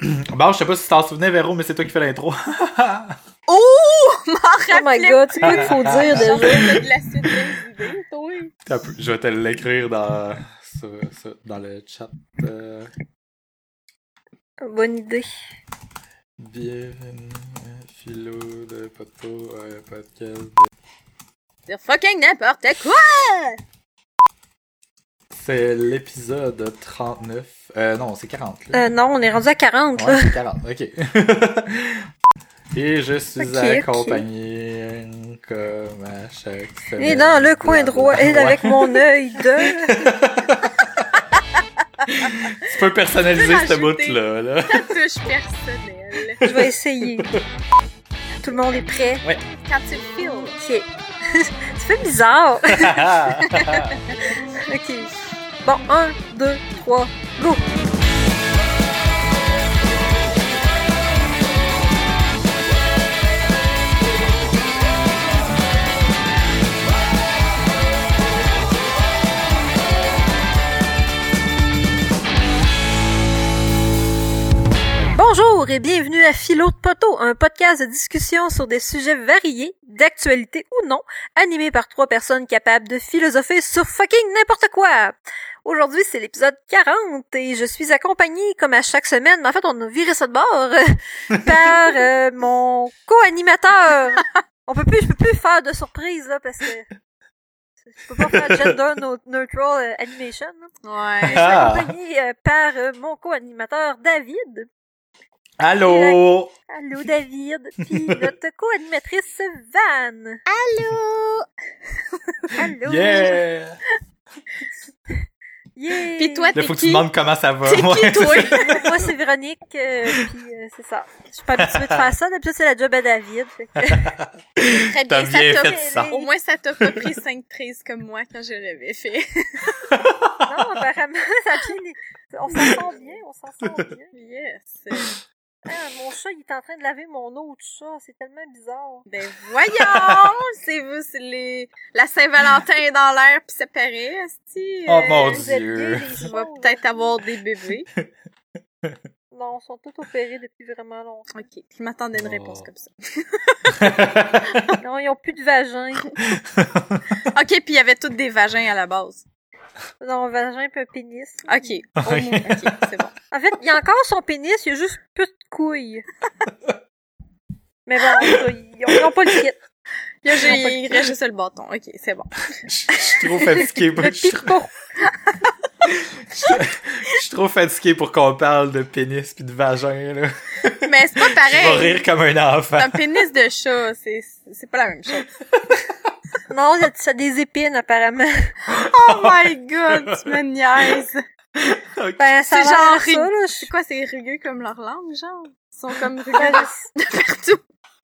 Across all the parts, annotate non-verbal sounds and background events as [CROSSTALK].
Bon, je sais pas si tu t'en souvenais, Véro, mais c'est toi qui fais l'intro. [LAUGHS] Oh! Oh my god, c'est quoi qu'il faut dire déjà? de la suite des idées, toi. Je vais te l'écrire dans, sur- sur- dans le chat. Euh, Bonne idée. bienvenue, philo de poteau, un podcast. C'est fucking n'importe quoi! C'est l'épisode 39. Euh, non, c'est 40. Là. Euh, non, on est rendu à 40, Ouais, là. c'est 40, ok. [LAUGHS] Et je suis Ok, ok. accompagné comme à chaque semaine. Et dans le coin droit, et Ouais. avec mon œil de... [LAUGHS] Tu peux personnaliser Tu ce bout-là. Là. Ta touche personnelle. Je vais essayer. Tout le monde est prêt? Quand tu le. Ok. [LAUGHS] Ça fait bizarre. ok. Bon, 1, 2, 3, go! Bonjour et bienvenue à Philo de Poteau, un podcast de discussion sur des sujets variés, d'actualité ou non, animé par trois personnes capables de philosopher sur fucking n'importe quoi. Aujourd'hui, c'est l'épisode 40 et je suis accompagnée, comme à chaque semaine, mais en fait, on a viré ça de bord, [LAUGHS] par euh, mon co-animateur. On peut plus, je peux plus faire de surprise, là, parce que je peux pas faire gender neutral euh, animation. là. Ouais. Je suis accompagnée euh, par euh, mon co-animateur David. Allô? Allô David, puis [LAUGHS] notre co-animatrice Van. Allô? [LAUGHS] Allô? Yeah! Yeah. Pis toi, Là, t'es faut que tu qui? demandes comment ça va. T'es Ouais, qui, c'est toi? [LAUGHS] Moi c'est Véronique, euh, puis euh, c'est ça. Je suis pas habituée de faire ça, d'habitude c'est la job à David. fait que- [LAUGHS] Très bien, bien ça t'a fait ça. Au moins, ça t'a pas pris 5 prises comme moi quand je l'avais fait. non, apparemment, ça bien... On s'en sent bien, on s'en sent bien. Yes. Ah, mon chat, il est en train de laver mon eau, tout ça. C'est tellement bizarre. Ben voyons! [LAUGHS] c'est vous, c'est les... La Saint-Valentin est dans l'air pis ça paraît, esti. Oh mon êtes Dieu. On va peut-être avoir des bébés. [LAUGHS] Non, ils sont tous opérés depuis vraiment longtemps. Ok, je m'attendais à une Oh. réponse comme ça. [LAUGHS] Non, ils ont plus de vagin. Ok, puis il y avait tous des vagins à la base. Non, vagin puis un pénis. Ok, moins, ok, c'est bon. En fait, il y a encore son pénis, il y a juste peu de couilles. [LAUGHS] Mais bon, ils ont, ils ont pas le kit. Là, j'ai, il reste juste le bâton. Ok, c'est bon. Je suis trop fatigué. pour- Je suis trop fatigué pour qu'on parle de pénis puis de vagin, là. Mais c'est pas Je vais pareil. rire comme un enfant. Un pénis de chat, c'est, c'est pas la même chose. [LAUGHS] Non, il y a ça a des épines, apparemment. [LAUGHS] Oh my god, tu me niaises. Ben, ça C'est genre là. C'est quoi, c'est rugueux comme leur langue, genre? Ils sont comme rugueux Ben, de, de partout.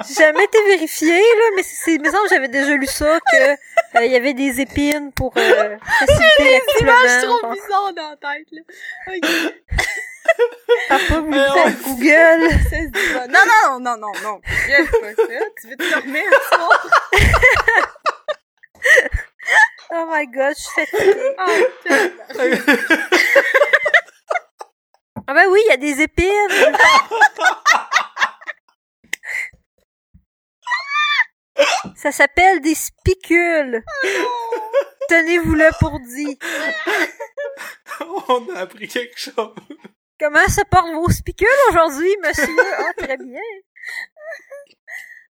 J'ai jamais été vérifié, là, mais c'est, me semble j'avais déjà lu ça, que, euh, y avait des épines pour, euh, faciliter C'est l'accouplement. trop bizarre dans la tête, là. Ok, T'as pas voulu Mais faire on- Google. Non, non, non, non, non. Je fais pas ça. Tu veux te dormir ce soir? [LAUGHS] [LAUGHS] Oh my god, je suis fatiguée. Oh. [LAUGHS] Ah ben [LAUGHS] oui, il y a des épines. Ça s'appelle des spicules. Tenez-vous-le pour dit. On a appris quelque chose. Comment se portent vos spicules aujourd'hui, monsieur? Ah, très bien.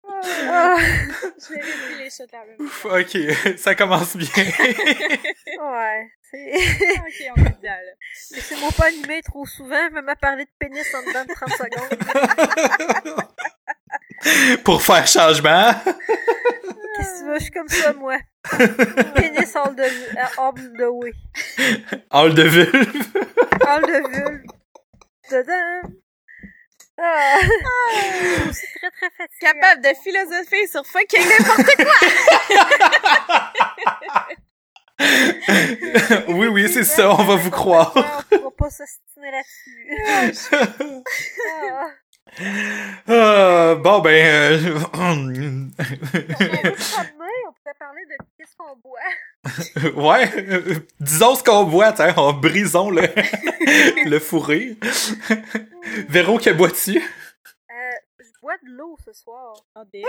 Ah, Je vais les la même Ouf, ok, [LAUGHS] ça commence bien. [LAUGHS] ouais. c'est- [LAUGHS] Ok, on est dedans, là. Laissez-moi pas animer trop souvent, je vais me parler de pénis en dedans de 30 secondes. pour faire changement. Qu'est-ce que tu veux? Je suis comme ça, moi. Pénis all the, euh, all the way. Hall de vulve. All the vulve. Dedans. Ah. Je suis très très fatiguée. Capable de philosopher sur fucking n'importe quoi. [LAUGHS] oui, oui, c'est ça, on va vous croire. On pourra pas s'ostiner là-dessus. [LAUGHS] Ah. Ah, bon, ben... euh, [CLEARS THROAT] On pourrait parler de qu'est-ce qu'on boit. Ouais, euh, disons ce qu'on boit, tiens, en brisons le, [LAUGHS] le fourré. Véro, que bois-tu? Euh, je bois de l'eau ce soir. Oh, damn.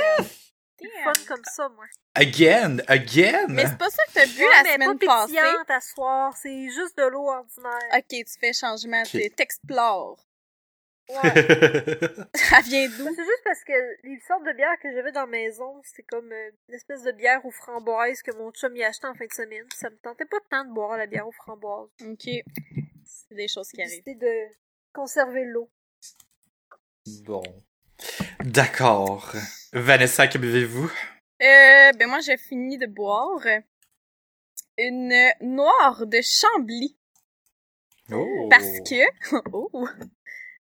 Damn. fun comme ça, moi. Again, again? Mais c'est pas ça que t'as bu la mais semaine pas passée. pétillante à soir, c'est juste de l'eau ordinaire. Ok, tu fais changement, Ok. tu t'explores. Ouais. [LAUGHS] Ça vient d'où? c'est juste parce que les sortes de bières que j'avais dans la maison, c'est comme euh, une espèce de bière aux framboises que mon chum y a acheté en fin de semaine. Ça me tentait pas tant de boire la bière aux framboises. Ok. C'est des choses qui arrivent. décidé de conserver l'eau. bon. D'accord. Vanessa, que buvez-vous? Euh, ben moi, j'ai fini de boire une noire de Chambly. Oh. Parce que... [LAUGHS] oh!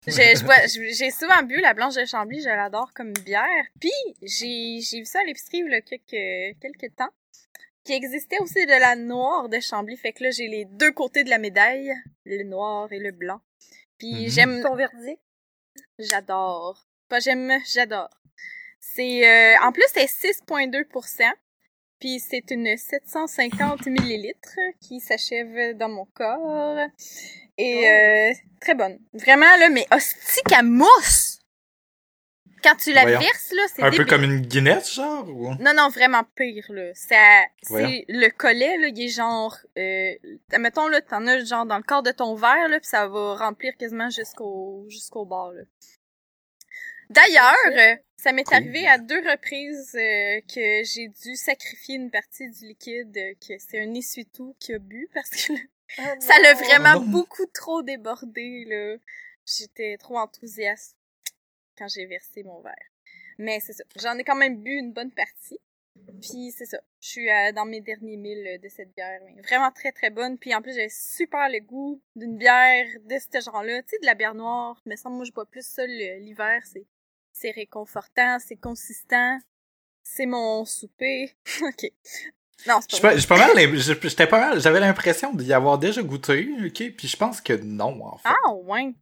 J'ai souvent bu la blanche de Chambly, je l'adore comme bière. Puis, j'ai j'ai vu ça à l'épicerie il y a quelques, quelques temps. Qu'il existait aussi de la noire de Chambly. Fait que là, j'ai les deux côtés de la médaille. Le noir et le blanc. Puis Mhm. j'aime... Ton verdict? J'adore. Pas j'aime, j'adore. C'est euh, en plus c'est 6.2 puis c'est une 750 millilitres qui s'achève dans mon corps et Oh. euh, très bonne. Vraiment là mais hostie qu'elle mousse. Quand tu la Voyons. verses là, c'est Un peu comme une Guinness, genre? Ou... Non, non, vraiment pire, là. Ça, c'est, le collet, là, il est genre, euh, mettons, là, t'en as, genre, dans le corps de ton verre, là, pis ça va remplir quasiment jusqu'au, jusqu'au bord, là. D'ailleurs, ça m'est Cool. arrivé à deux reprises euh, que j'ai dû sacrifier une partie du liquide, euh, que c'est un essuie-tout qui a bu, parce que Ah, [LAUGHS] ça l'a vraiment Oh beaucoup trop débordé, là. J'étais trop enthousiaste quand j'ai versé mon verre. Mais c'est ça. J'en ai quand même bu une bonne partie. Puis c'est ça. Je suis euh, dans mes derniers milles de cette bière. Mais vraiment très très bonne. Puis en plus, j'ai super le goût d'une bière de ce genre-là. Tu sais, de la bière noire. Mais ça, moi, je bois plus ça l'hiver. C'est, c'est réconfortant, c'est consistant. C'est mon souper. [LAUGHS] ok. Non, c'est pas je mal, j'étais pas mal, j'avais l'impression d'y avoir déjà goûté, ok, puis je pense que non, en fait. Ah, ouais.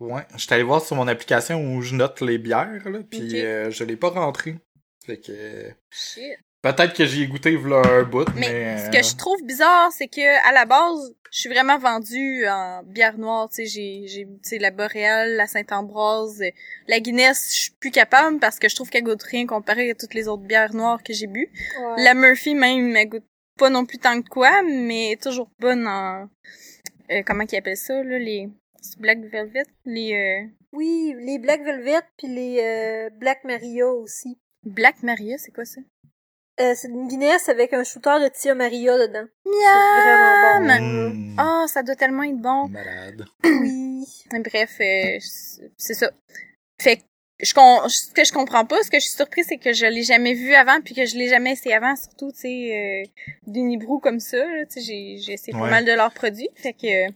Ouais, j'étais allé voir sur mon application où je note les bières, là, puis euh, je l'ai pas rentré. Fait que euh, Shit. Peut-être que j'y ai goûté v'là un bout, mais, Mais ce euh, que je trouve bizarre, c'est que à la base, je suis vraiment vendue en bière noire. Tu sais, j'ai, j'ai, tu sais, la Boréale, la Saint-Ambroise, euh, la Guinness, je suis plus capable parce que je trouve qu'elle goûte rien comparé à toutes les autres bières noires que j'ai bu. Ouais. La Murphy même, elle goûte pas non plus tant que quoi, mais toujours bonne en, euh, comment qu'ils appellent ça, là, les Black Velvet, les euh, Oui, les Black Velvet puis les euh, Black Maria aussi. Black Maria, c'est quoi ça? Euh, c'est une Guinness avec un shooter de Tia Maria dedans. Miam! vraiment bon. Oh, ça doit tellement être bon. malade. [CLEARS THROAT] Oui. Bref, euh, c'est- ça. Fait que je con- ce que je comprends pas, ce que je suis surprise, c'est que je l'ai jamais vu avant, puis que je l'ai jamais essayé avant, surtout, tu sais, euh, d'Unibrou comme ça, là, tu sais, j'ai, j'ai essayé Ouais. pas mal de leurs produits, fait que,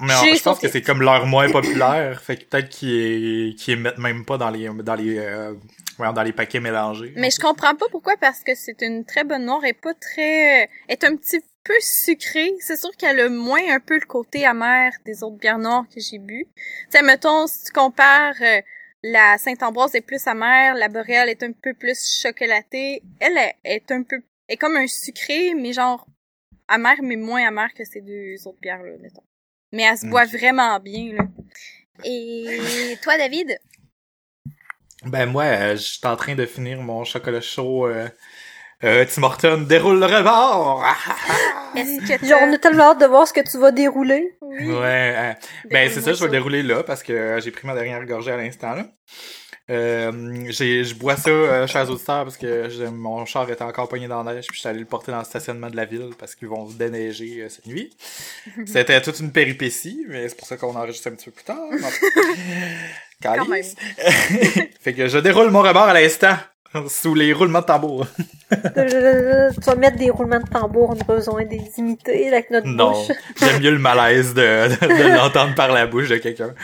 Mais euh, je pense que c'est comme leur moins populaire, fait que peut-être qu'ils qu'ils mettent même pas dans les dans les euh, dans les paquets mélangés. mais je comprends pas pourquoi, parce que c'est une très bonne noire, et pas très, est un petit peu sucrée, c'est sûr qu'elle a moins un peu le côté amer des autres bières noires que j'ai bu. Tu mettons, si tu compares, euh, la Saint-Ambroise est plus amère, la Boréale est un peu plus chocolatée. Elle est, est un peu, est comme un sucré, mais genre amère, mais moins amère que ces deux autres bières-là, mettons. Mais elle se boit vraiment bien, là. Et toi, David? Ben moi, euh, je suis en train de finir mon chocolat chaud euh, euh, Tim Horton déroule le rebord. [LAUGHS] Est-ce que Genre, on a tellement hâte de voir ce que tu vas dérouler. Oui. Ouais, euh, ben c'est ça, je vais le dérouler là parce que euh, j'ai pris ma dernière gorgée à l'instant là. Euh, je bois ça, euh, chers auditeurs, parce que mon char était encore pogné dans la neige, puis je suis allé le porter dans le stationnement de la ville parce qu'ils vont déneiger euh, cette nuit. [LAUGHS] C'était toute une péripétie, mais c'est pour ça qu'on enregistre un petit peu plus tard. Quand [LAUGHS] Calice. [LAUGHS] fait que je déroule mon rebord à l'instant, sous les roulements de tambour. Tu vas mettre des roulements de tambour, on a besoin des imiter avec notre Non, bouche. j'aime mieux le malaise de, de, de l'entendre par la bouche de quelqu'un.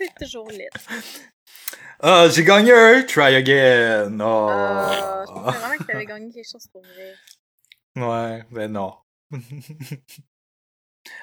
C'est toujours lit. [LAUGHS] Ah, j'ai gagné un try again. Oh. Ah, je pensais vraiment que t'avais gagné quelque chose pour vrai. Ouais, ben non. [LAUGHS]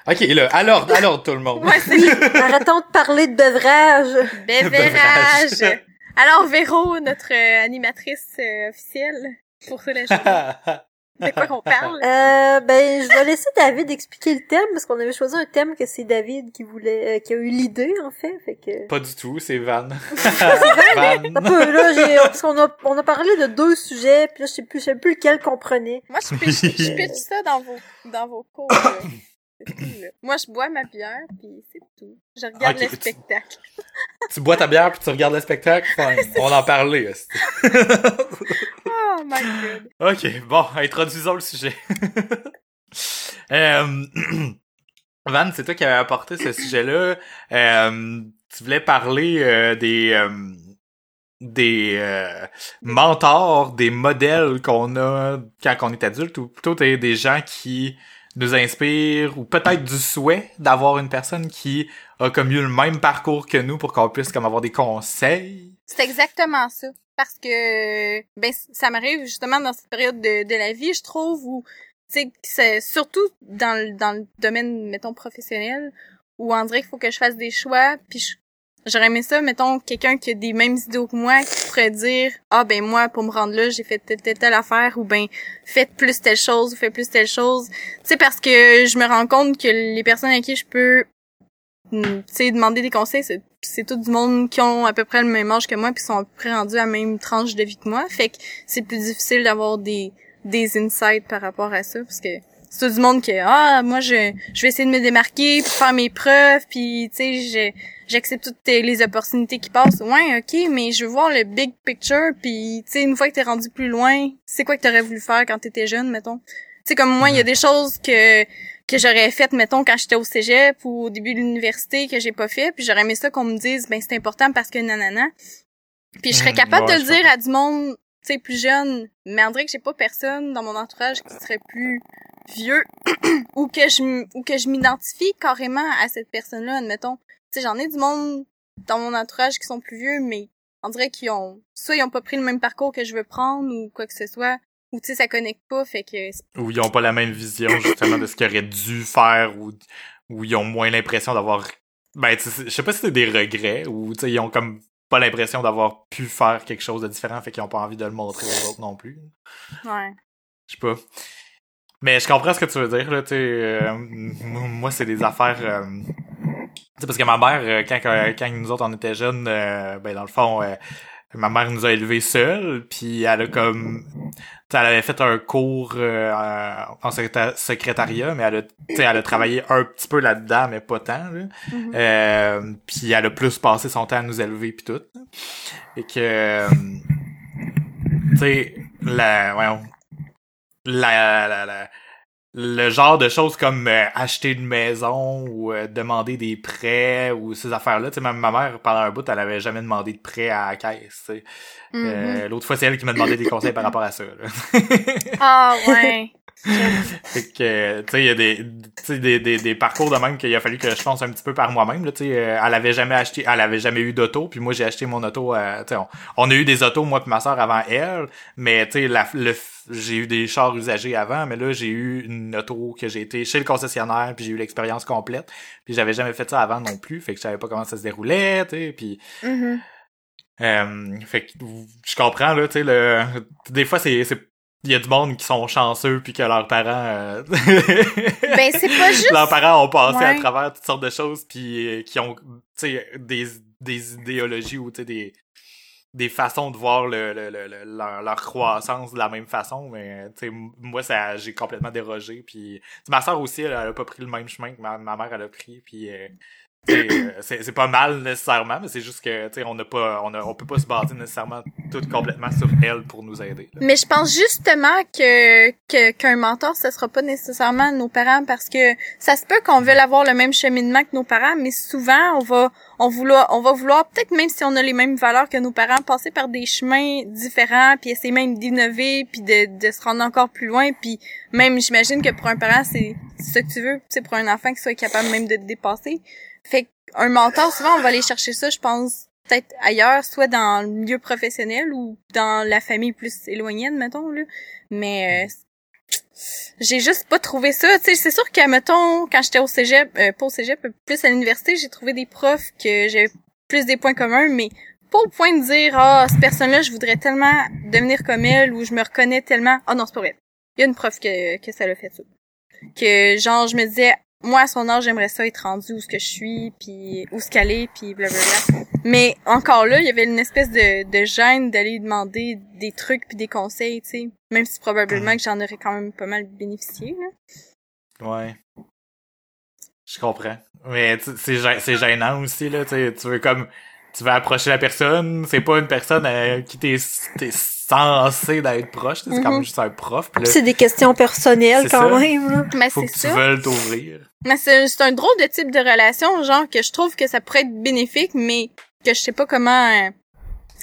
ok, là, alors, alors tout le monde. Ouais, c'est [LAUGHS] Arrêtons de parler de bevrage. Bévérage. Bevrage. Alors, Véro, notre euh, animatrice euh, officielle pour ce la journée. De quoi qu'on parle? [LAUGHS] Euh, ben, je vais laisser David expliquer le thème, parce qu'on avait choisi un thème que c'est David qui voulait, euh, qui a eu l'idée, en fait, fait que... Pas du tout, c'est Van. [LAUGHS] Un Van? peu, là, j'ai, parce qu'on a, on a parlé de deux sujets, puis là, je sais plus, je sais plus lequel qu'on prenait. Moi, je pitch, je pitch ça dans vos, dans vos cours, Moi, je bois ma bière, puis c'est tout. Je regarde Ok, le spectacle. [LAUGHS] Tu bois ta bière puis tu regardes le spectacle. [LAUGHS] On en parlait. [LAUGHS] Oh my god. ok, bon, introduisons le sujet. Euh, [CLEARS THROAT] Van, c'est toi qui avais apporté ce sujet-là. Euh, tu voulais parler euh, des des euh, mentors, des modèles qu'on a quand on est adulte, ou plutôt des, des gens qui nous inspirent, ou peut-être du souhait d'avoir une personne qui a comme eu le même parcours que nous pour qu'on puisse comme avoir des conseils. C'est exactement ça. Parce que, ben, ça m'arrive justement dans cette période de, de la vie, je trouve, où, c'est surtout dans le, dans le domaine, mettons, professionnel, où on dirait qu'il faut que je fasse des choix, puis je- j'aurais aimé ça, mettons, quelqu'un qui a des mêmes idéaux que moi, qui pourrait dire, ah, ben, moi, pour me rendre là, j'ai fait telle, telle, telle affaire, ou ben, faites plus telle chose, ou faites plus telle chose. Tu sais, parce que je me rends compte que les personnes à qui je peux mm, tu sais, demander des conseils, c'est, c'est tout du monde qui ont à peu près le même âge que moi puis sont à peu près rendus à la même tranche de vie que moi. Fait que c'est plus difficile d'avoir des, des insights par rapport à ça parce que c'est tout du monde qui ah moi je je vais essayer de me démarquer puis faire mes preuves puis tu sais j'accepte toutes tes- les opportunités qui passent ouais ok mais je veux voir le big picture puis tu sais une fois que t'es rendu plus loin c'est quoi que t'aurais voulu faire quand t'étais jeune mettons? Tu sais comme moi il y a des choses que que j'aurais faites mettons quand j'étais au cégep ou au début de l'université que j'ai pas fait puis j'aurais aimé ça qu'on me dise ben c'est important parce que nanana. Puis je serais capable ouais, de le dire à du monde tu sais plus jeune. Mais on dirait que j'ai pas personne dans mon entourage qui serait plus vieux [CLEARS THROAT] ou que je ou que je m'identifie carrément à cette personne-là admettons tu sais j'en ai du monde dans mon entourage qui sont plus vieux mais on dirait qu'ils ont soit ils ont pas pris le même parcours que je veux prendre ou quoi que ce soit ou tu sais ça connecte pas fait que Ou ils ont pas la même vision justement de ce qu'ils auraient dû faire ou ou ils ont moins l'impression d'avoir ben je sais pas si c'est des regrets ou tu sais ils ont comme pas l'impression d'avoir pu faire quelque chose de différent fait qu'ils ont pas envie de le montrer aux autres non plus. ouais Je sais pas. Mais je comprends ce que tu veux dire là, tu euh, moi c'est des affaires euh, tu sais parce que ma mère euh, quand quand nous autres on était jeunes euh, ben dans le fond euh, ma mère nous a élevés seuls puis elle a comme elle avait fait un cours euh, en secréta- secrétariat, mais elle a, elle a travaillé un petit peu là-dedans, mais pas tant. Là. Mhm. Euh, puis elle a plus passé son temps à nous élever puis tout. Et que, tu sais, la, voyons, la, la, la- le genre de choses comme euh, acheter une maison ou euh, demander des prêts ou ces affaires-là. Tu sais, ma, ma mère, pendant un bout, elle avait jamais demandé de prêt à la caisse. Mhm. Euh, L'autre fois, c'est elle qui m'a demandé des conseils par rapport à ça. Ah ouais [LAUGHS] Fait que, tu sais, il y a des, tu sais, des, des, des parcours de même qu'il a fallu que je pense un petit peu par moi-même, là, tu sais, euh, elle avait jamais acheté, elle avait jamais eu d'auto, puis moi j'ai acheté mon auto, euh, tu sais, on, on a eu des autos, moi puis ma soeur avant elle, mais tu sais, la, le, j'ai eu des chars usagés avant, mais là, j'ai eu une auto que j'ai été chez le concessionnaire, puis j'ai eu l'expérience complète, puis j'avais jamais fait ça avant non plus, fait que je savais pas comment ça se déroulait, tu sais, puis Mhm. euh, fait que je comprends là, tu sais le des fois c'est il y a du monde qui sont chanceux puis que leurs parents euh, ben c'est pas [LAUGHS] juste leurs parents ont passé à travers toutes sortes de choses puis euh, qui ont tu sais des des idéologies ou tu sais des des façons de voir le, le, le- le- leur, leur croissance de la même façon mais tu sais m- moi ça j'ai complètement dérogé puis ma soeur aussi elle, elle a pas pris le même chemin que ma, ma mère elle a pris puis euh, c'est c'est pas mal nécessairement mais c'est juste que on n'a pas on a, on peut pas se baser nécessairement tout complètement sur elle pour nous aider. Mais je pense justement que qu'un mentor, ce sera pas nécessairement nos parents parce que ça se peut qu'on veuille avoir le même cheminement que nos parents, mais souvent on va on vouloir on va vouloir peut-être même si on a les mêmes valeurs que nos parents passer par des chemins différents puis essayer même d'innover puis de, de se rendre encore plus loin puis même j'imagine que pour un parent c'est ça que tu veux, c'est pour un enfant qui soit capable même de dépasser. Fait qu'un mentor souvent on va aller chercher ça je pense peut-être ailleurs, soit dans le milieu professionnel ou dans la famille plus éloignée, admettons, là. Mais euh, j'ai juste pas trouvé ça. Tu c'est sûr que, mettons, quand j'étais au cégep, euh, pas au cégep, plus à l'université, j'ai trouvé des profs que j'avais plus des points communs, mais pas au point de dire, ah, cette personne-là, je voudrais tellement devenir comme elle ou je me reconnais tellement. Ah non, c'est pas vrai. il y a une prof que, que ça l'a fait ça. Que, genre, je me disais, moi, à son âge, j'aimerais ça être rendu où ce que je suis, puis où ce qu'elle est, puis blablabla. Mais encore là, il y avait une espèce de, de gêne d'aller lui demander des trucs puis des conseils, tu sais. Même si probablement que j'en aurais quand même pas mal bénéficié, là. Ouais. Je comprends. Mais tu- c'est gê- c'est gênant aussi, là. Tu sais, tu veux comme... Tu veux approcher la personne, c'est pas une personne à qui t'es t'es censé d'être proche, c'est comme Mhm. juste un prof. C'est des questions personnelles quand ça. même, là. Mais faut c'est que tu ça. veuilles t'ouvrir. Mais c'est c'est un drôle de type de relation, genre, que je trouve que ça pourrait être bénéfique, mais que je sais pas comment euh,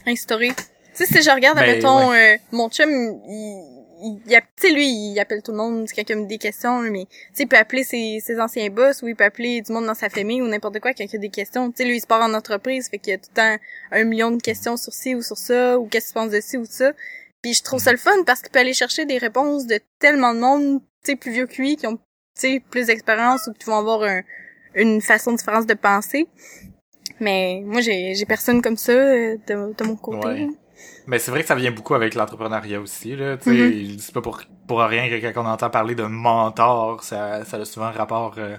instaurer. Tu sais, si je regarde, Ben, mettons, euh, mon chum, il, il, il a- tu sais, lui, il appelle tout le monde quand il a des questions, mais, tu sais, il peut appeler ses, ses anciens boss, ou il peut appeler du monde dans sa famille, ou n'importe quoi, quand il a des questions. Tu sais, lui, il se part en entreprise, fait qu'il y a tout le temps un million de questions sur ci ou sur ça, ou qu'est-ce que tu penses de ci ou de ça. Puis je trouve ça le fun, parce qu'il peut aller chercher des réponses de tellement de monde, tu sais, plus vieux que lui, qui ont, sais, plus d'expérience, ou qui vont avoir un, une façon différente de penser. Mais moi, j'ai j'ai personne comme ça euh, de, de mon côté. Ouais. Mais c'est vrai que ça vient beaucoup avec l'entrepreneuriat aussi, là. Sais, Mhm. c'est pas pour, pour rien que quand on entend parler de mentor, ça, ça a souvent rapport euh,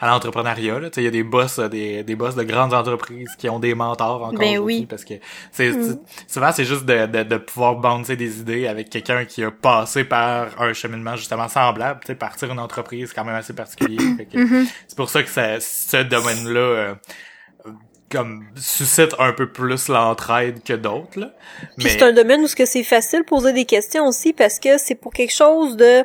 à l'entrepreneuriat, il y a des boss, euh, des, des boss de grandes entreprises qui ont des mentors encore Ben oui. parce que c'est, Mhm. c'est- souvent c'est juste de, de, de pouvoir bouncer des idées avec quelqu'un qui a passé par un cheminement justement semblable, sais, partir une entreprise quand même assez particulier. Mhm. c'est pour ça que ça, ce domaine-là, euh, comme suscite un peu plus l'entraide que d'autres, là. Puis c'est un domaine où ce que c'est facile de poser des questions aussi parce que c'est pour quelque chose de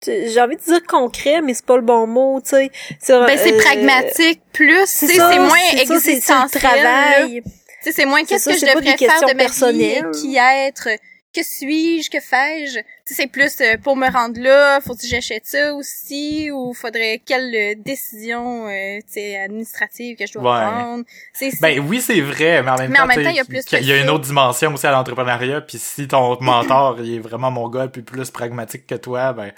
tu- j'ai envie de dire concret mais c'est pas le bon mot tu sais c'est Ben, c'est euh, pragmatique plus, tu c'est c'est moins c'est c'est- c'est existentiel. là. travail Tu sais, c'est moins C'est qu'est-ce que je c'est devrais faire de ma vie, personnelles. qui être, que suis-je, que fais-je? Tu sais, c'est plus euh, pour me rendre là, faut que j'achète ça aussi, ou faudrait quelle euh, décision, euh, tu sais, administrative que je dois Ouais. prendre? Ben oui, c'est vrai, mais en même Mais temps, il y a plus qu'il que y a une autre dimension aussi à l'entrepreneuriat, puis si ton [LAUGHS] mentor il est vraiment mongol puis plus pragmatique que toi, ben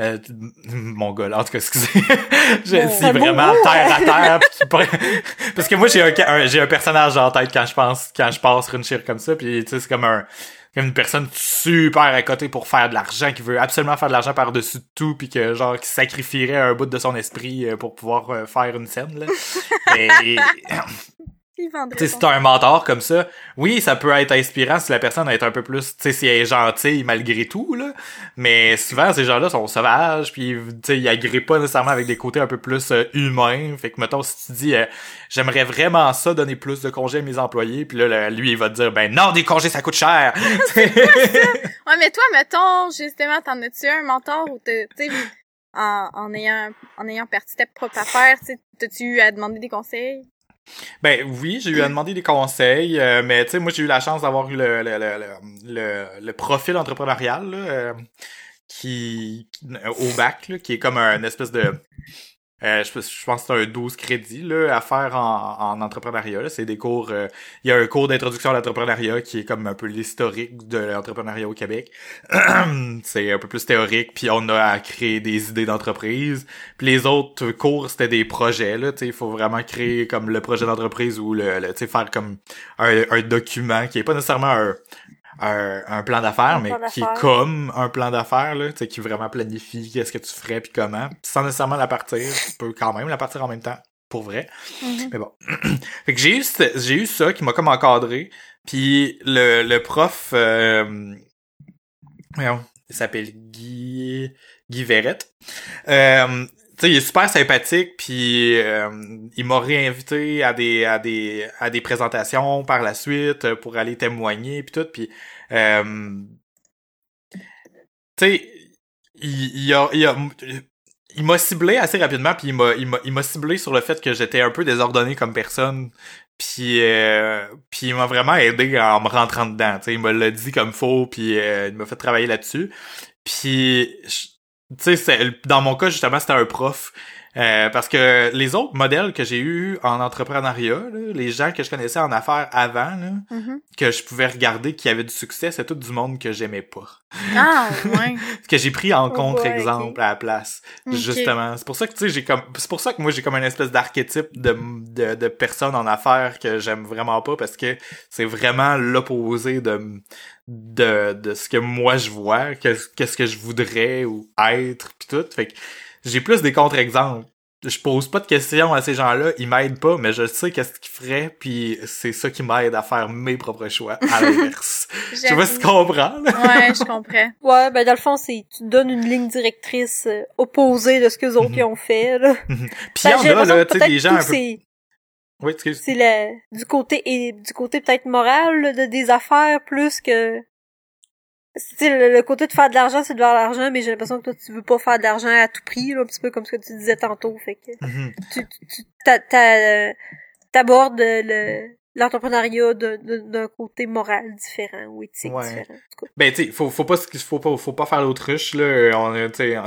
euh, tu- [LAUGHS] mongol, en tout cas, excusez. [LAUGHS] je Bon, suis beau vraiment terre à terre parce que moi j'ai un, un- j'ai un personnage en tête quand je pense quand je passe sur une chire comme ça, puis tu sais c'est comme un comme une personne super à côté pour faire de l'argent, qui veut absolument faire de l'argent par-dessus tout, puis que genre qui sacrifierait un bout de son esprit euh, pour pouvoir euh, faire une scène là. [LAUGHS] Et- [CLEARS THROAT] t'as un mentor comme ça, oui, ça peut être inspirant si la personne est un peu plus, tu sais, si elle est gentille malgré tout, là. Mais souvent, ces gens-là sont sauvages, puis, tu sais, ils agréent pas nécessairement avec des côtés un peu plus euh, humains. Fait que, mettons, si tu dis, euh, j'aimerais vraiment ça, donner plus de congés à mes employés, puis là, lui, il va te dire, ben non, des congés, ça coûte cher! Ouais, mais toi, mettons, justement, t'en as-tu un mentor ou t'as- tu sais, en, en ayant, en ayant parti ta propre affaire, tu sais, t'as-tu eu à demander des conseils? Ben oui, j'ai eu à demander des conseils, euh, mais tu sais, moi j'ai eu la chance d'avoir eu le, le, le, le, profil entrepreneurial là, euh, qui- au bac, là, qui est comme un espèce de euh, je, je pense que c'est un 12 crédits là, à faire en, en entrepreneuriat. C'est des cours. euh, Il y a un cours d'introduction à l'entrepreneuriat qui est comme un peu l'historique de l'entrepreneuriat au Québec. [CLEARS THROAT] c'est un peu plus théorique, puis on a à créer des idées d'entreprise. Puis les autres cours, c'était des projets. Là, il faut vraiment créer comme le projet d'entreprise ou le, le faire comme un, un document qui est pas nécessairement un, un, un plan d'affaires, mais plan qui est comme un plan d'affaires, là, tu sais, qui vraiment planifie qu'est-ce que tu ferais puis comment. Sans nécessairement la partir, tu peux quand même la partir en même temps, pour vrai. Mais bon. [CLEARS THROAT] fait que j'ai eu, ce- j'ai eu ça qui m'a comme encadré. Puis le, le prof, euh, il s'appelle Guy, Guy Verrette. Euh, sais, il est super sympathique, puis euh, il m'a réinvité à des à des à des présentations par la suite euh, pour aller témoigner puis tout, puis euh, tu sais, il, il a il a il m'a ciblé assez rapidement, puis il m'a il m'a il m'a ciblé sur le fait que j'étais un peu désordonné comme personne, puis euh, puis il m'a vraiment aidé en me rentrant dedans, tu sais, il me l'a dit comme faux, puis euh, il m'a fait travailler là-dessus, puis tu sais, dans mon cas, justement, c'était un prof Euh, parce que les autres modèles que j'ai eu en entrepreneuriat, là, les gens que je connaissais en affaires avant, là, Mhm. que je pouvais regarder qui avait du succès, c'est tout du monde que j'aimais pas. Ah, [LAUGHS] ouais. que j'ai pris en Oh contre-exemple à la place. Justement. C'est pour ça que tu sais, j'ai comme c'est pour ça que moi j'ai comme une espèce d'archétype de, de, de personne en affaires que j'aime vraiment pas parce que c'est vraiment l'opposé de, de de ce que moi je vois, que qu'est-ce que je voudrais ou être puis tout. Fait que j'ai plus des contre-exemples. Je pose pas de questions à ces gens-là, ils m'aident pas, mais je sais qu'est-ce qu'ils feraient, puis c'est ça qui m'aide à faire mes propres choix, à [LAUGHS] l'inverse. Je sais pas si tu comprends, là. Ouais, je comprends. [LAUGHS] Ouais, ben dans le fond, c'est tu donnes une ligne directrice euh, opposée de ce que les autres Mhm. ont fait. Là. [LAUGHS] Puis il Ben, y en a, là, tu sais, des gens un peu... c'est Oui, excuse. c'est le du côté et du côté peut-être moral là, de des affaires plus que le, le côté de faire de l'argent c'est de faire de l'argent mais j'ai l'impression que toi tu veux pas faire de l'argent à tout prix là, un petit peu comme ce que tu disais tantôt fait que Mhm. tu tu tu- t'a- t'a- t'abordes le l'entrepreneuriat d'un côté moral différent ou éthique Ouais. différent en tout cas. Ben, tu sais, faut, faut pas, faut pas, faut pas faire l'autruche, là. On,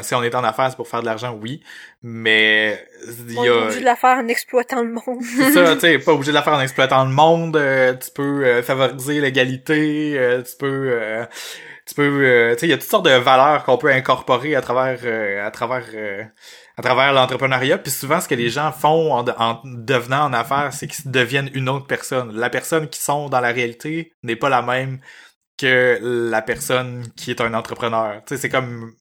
si on est en affaires, c'est pour faire de l'argent, oui. Mais, il On y est a, obligé de la faire en exploitant le monde. c'est ça, tu sais, pas obligé de la faire en exploitant le monde, euh, tu peux euh, favoriser l'égalité, euh, tu peux, euh, tu peux, euh, tu sais, il y a toutes sortes de valeurs qu'on peut incorporer à travers, euh, à travers, euh, à travers l'entrepreneuriat. Puis souvent, ce que les gens font en, de- en devenant en affaires, c'est qu'ils deviennent une autre personne. La personne qui sont dans la réalité n'est pas la même que la personne qui est un entrepreneur. Tu sais, c'est comme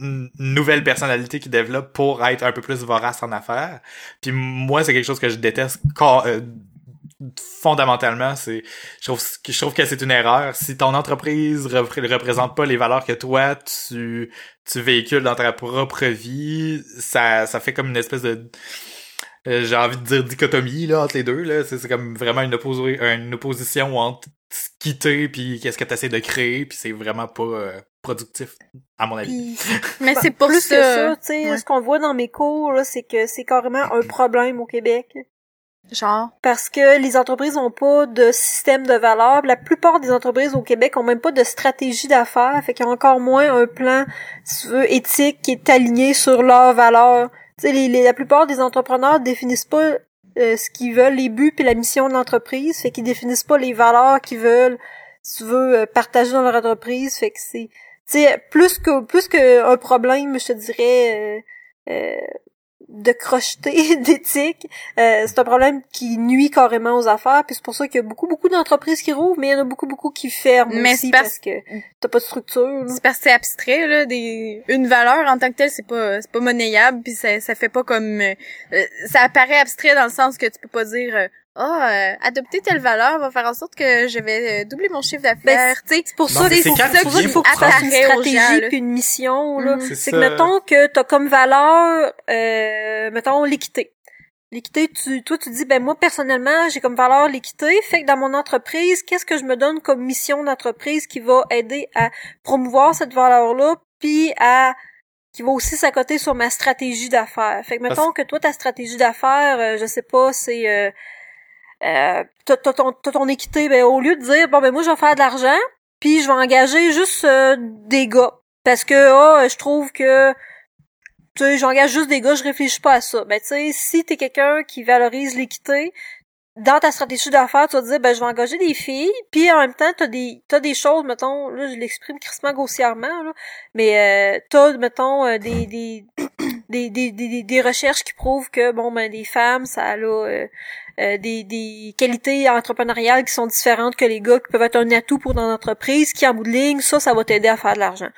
une nouvelle personnalité qui développe pour être un peu plus vorace en affaires. Puis moi, c'est quelque chose que je déteste ca- euh, fondamentalement, c'est je trouve que je trouve que c'est une erreur. Si ton entreprise ne représente pas les valeurs que toi tu tu véhicules dans ta propre vie, ça ça fait comme une espèce de euh, j'ai envie de dire dichotomie là entre les deux là, c'est c'est comme vraiment une une opposition entre ce quitter puis qu'est-ce que tu essaies de créer puis c'est vraiment pas euh, productif à mon avis. [LAUGHS] Mais ben, c'est plus que ça, tu sais, ouais. ce qu'on voit dans mes cours, là, c'est que c'est carrément un [CLEARS THROAT] problème au Québec. Genre? Parce que les entreprises ont pas de système de valeurs. La plupart des entreprises au Québec ont même pas de stratégie d'affaires. Fait qu'il y a encore moins un plan, si tu veux, éthique qui est aligné sur leurs valeurs. Les, les- la plupart des entrepreneurs définissent pas euh, ce qu'ils veulent, les buts et la mission de l'entreprise. Fait qu'ils définissent pas les valeurs qu'ils veulent, si tu veux, euh, partager dans leur entreprise. Fait que c'est, tu sais, plus que, plus que un problème, je te dirais, euh, euh, de crocheté [LAUGHS] d'éthique, euh, c'est un problème qui nuit carrément aux affaires, puis c'est pour ça qu'il y a beaucoup, beaucoup d'entreprises qui rouvrent, mais il y en a beaucoup, beaucoup qui ferment Mais aussi c'est parce- parce que t'as pas de structure. C'est parce que c'est abstrait, là, des... une valeur en tant que telle, c'est pas, c'est pas monnayable, puis ça, ça fait pas comme, euh, euh, ça apparaît abstrait dans le sens que tu peux pas dire, euh, ah, euh, adopter telle valeur va faire en sorte que je vais euh, doubler mon chiffre d'affaires, tu sais. C'est pour Non, ça qu'il c'est faut, quand c'est pour ça tu qu'il faut que tu fasses une stratégie puis une mission. Là. Mhm. C'est que mettons que t'as comme valeur, euh, mettons l'équité. L'équité, tu, toi tu dis ben moi personnellement j'ai comme valeur l'équité, fait que dans mon entreprise qu'est-ce que je me donne comme mission d'entreprise qui va aider à promouvoir cette valeur-là, puis à qui va aussi s'accoter sur ma stratégie d'affaires? Fait que mettons que toi ta stratégie d'affaires, euh, je sais pas, c'est euh, t'as, ton, ton équité, ben au lieu de dire bon ben moi je vais faire de l'argent, puis je vais engager juste euh, des gars parce que ah, je trouve que tu sais j'engage juste des gars, je réfléchis pas à ça. Ben tu sais si t'es quelqu'un qui valorise l'équité dans ta stratégie d'affaires, tu vas te dire ben je vais engager des filles, puis en même temps t'as des t'as des choses mettons là je l'exprime crissement grossièrement là, mais euh, t'as mettons euh, des, des [COUGHS] des, des, des des recherches qui prouvent que bon ben les femmes ça a euh, euh, des, des qualités entrepreneuriales qui sont différentes que les gars qui peuvent être un atout pour ton entreprise qui en bout de ligne ça ça va t'aider à faire de l'argent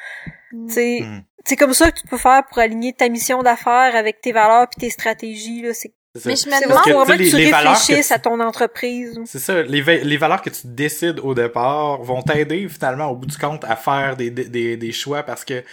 c'est Mm. c'est comme ça que tu peux faire pour aligner ta mission d'affaires avec tes valeurs puis tes stratégies là c'est C'est ça. Mais je me demande- que, vraiment que tu les valeurs que réfléchisses tu- à ton entreprise C'est ça, les, les valeurs que tu décides au départ vont t'aider finalement au bout du compte à faire des, des, des, des choix parce que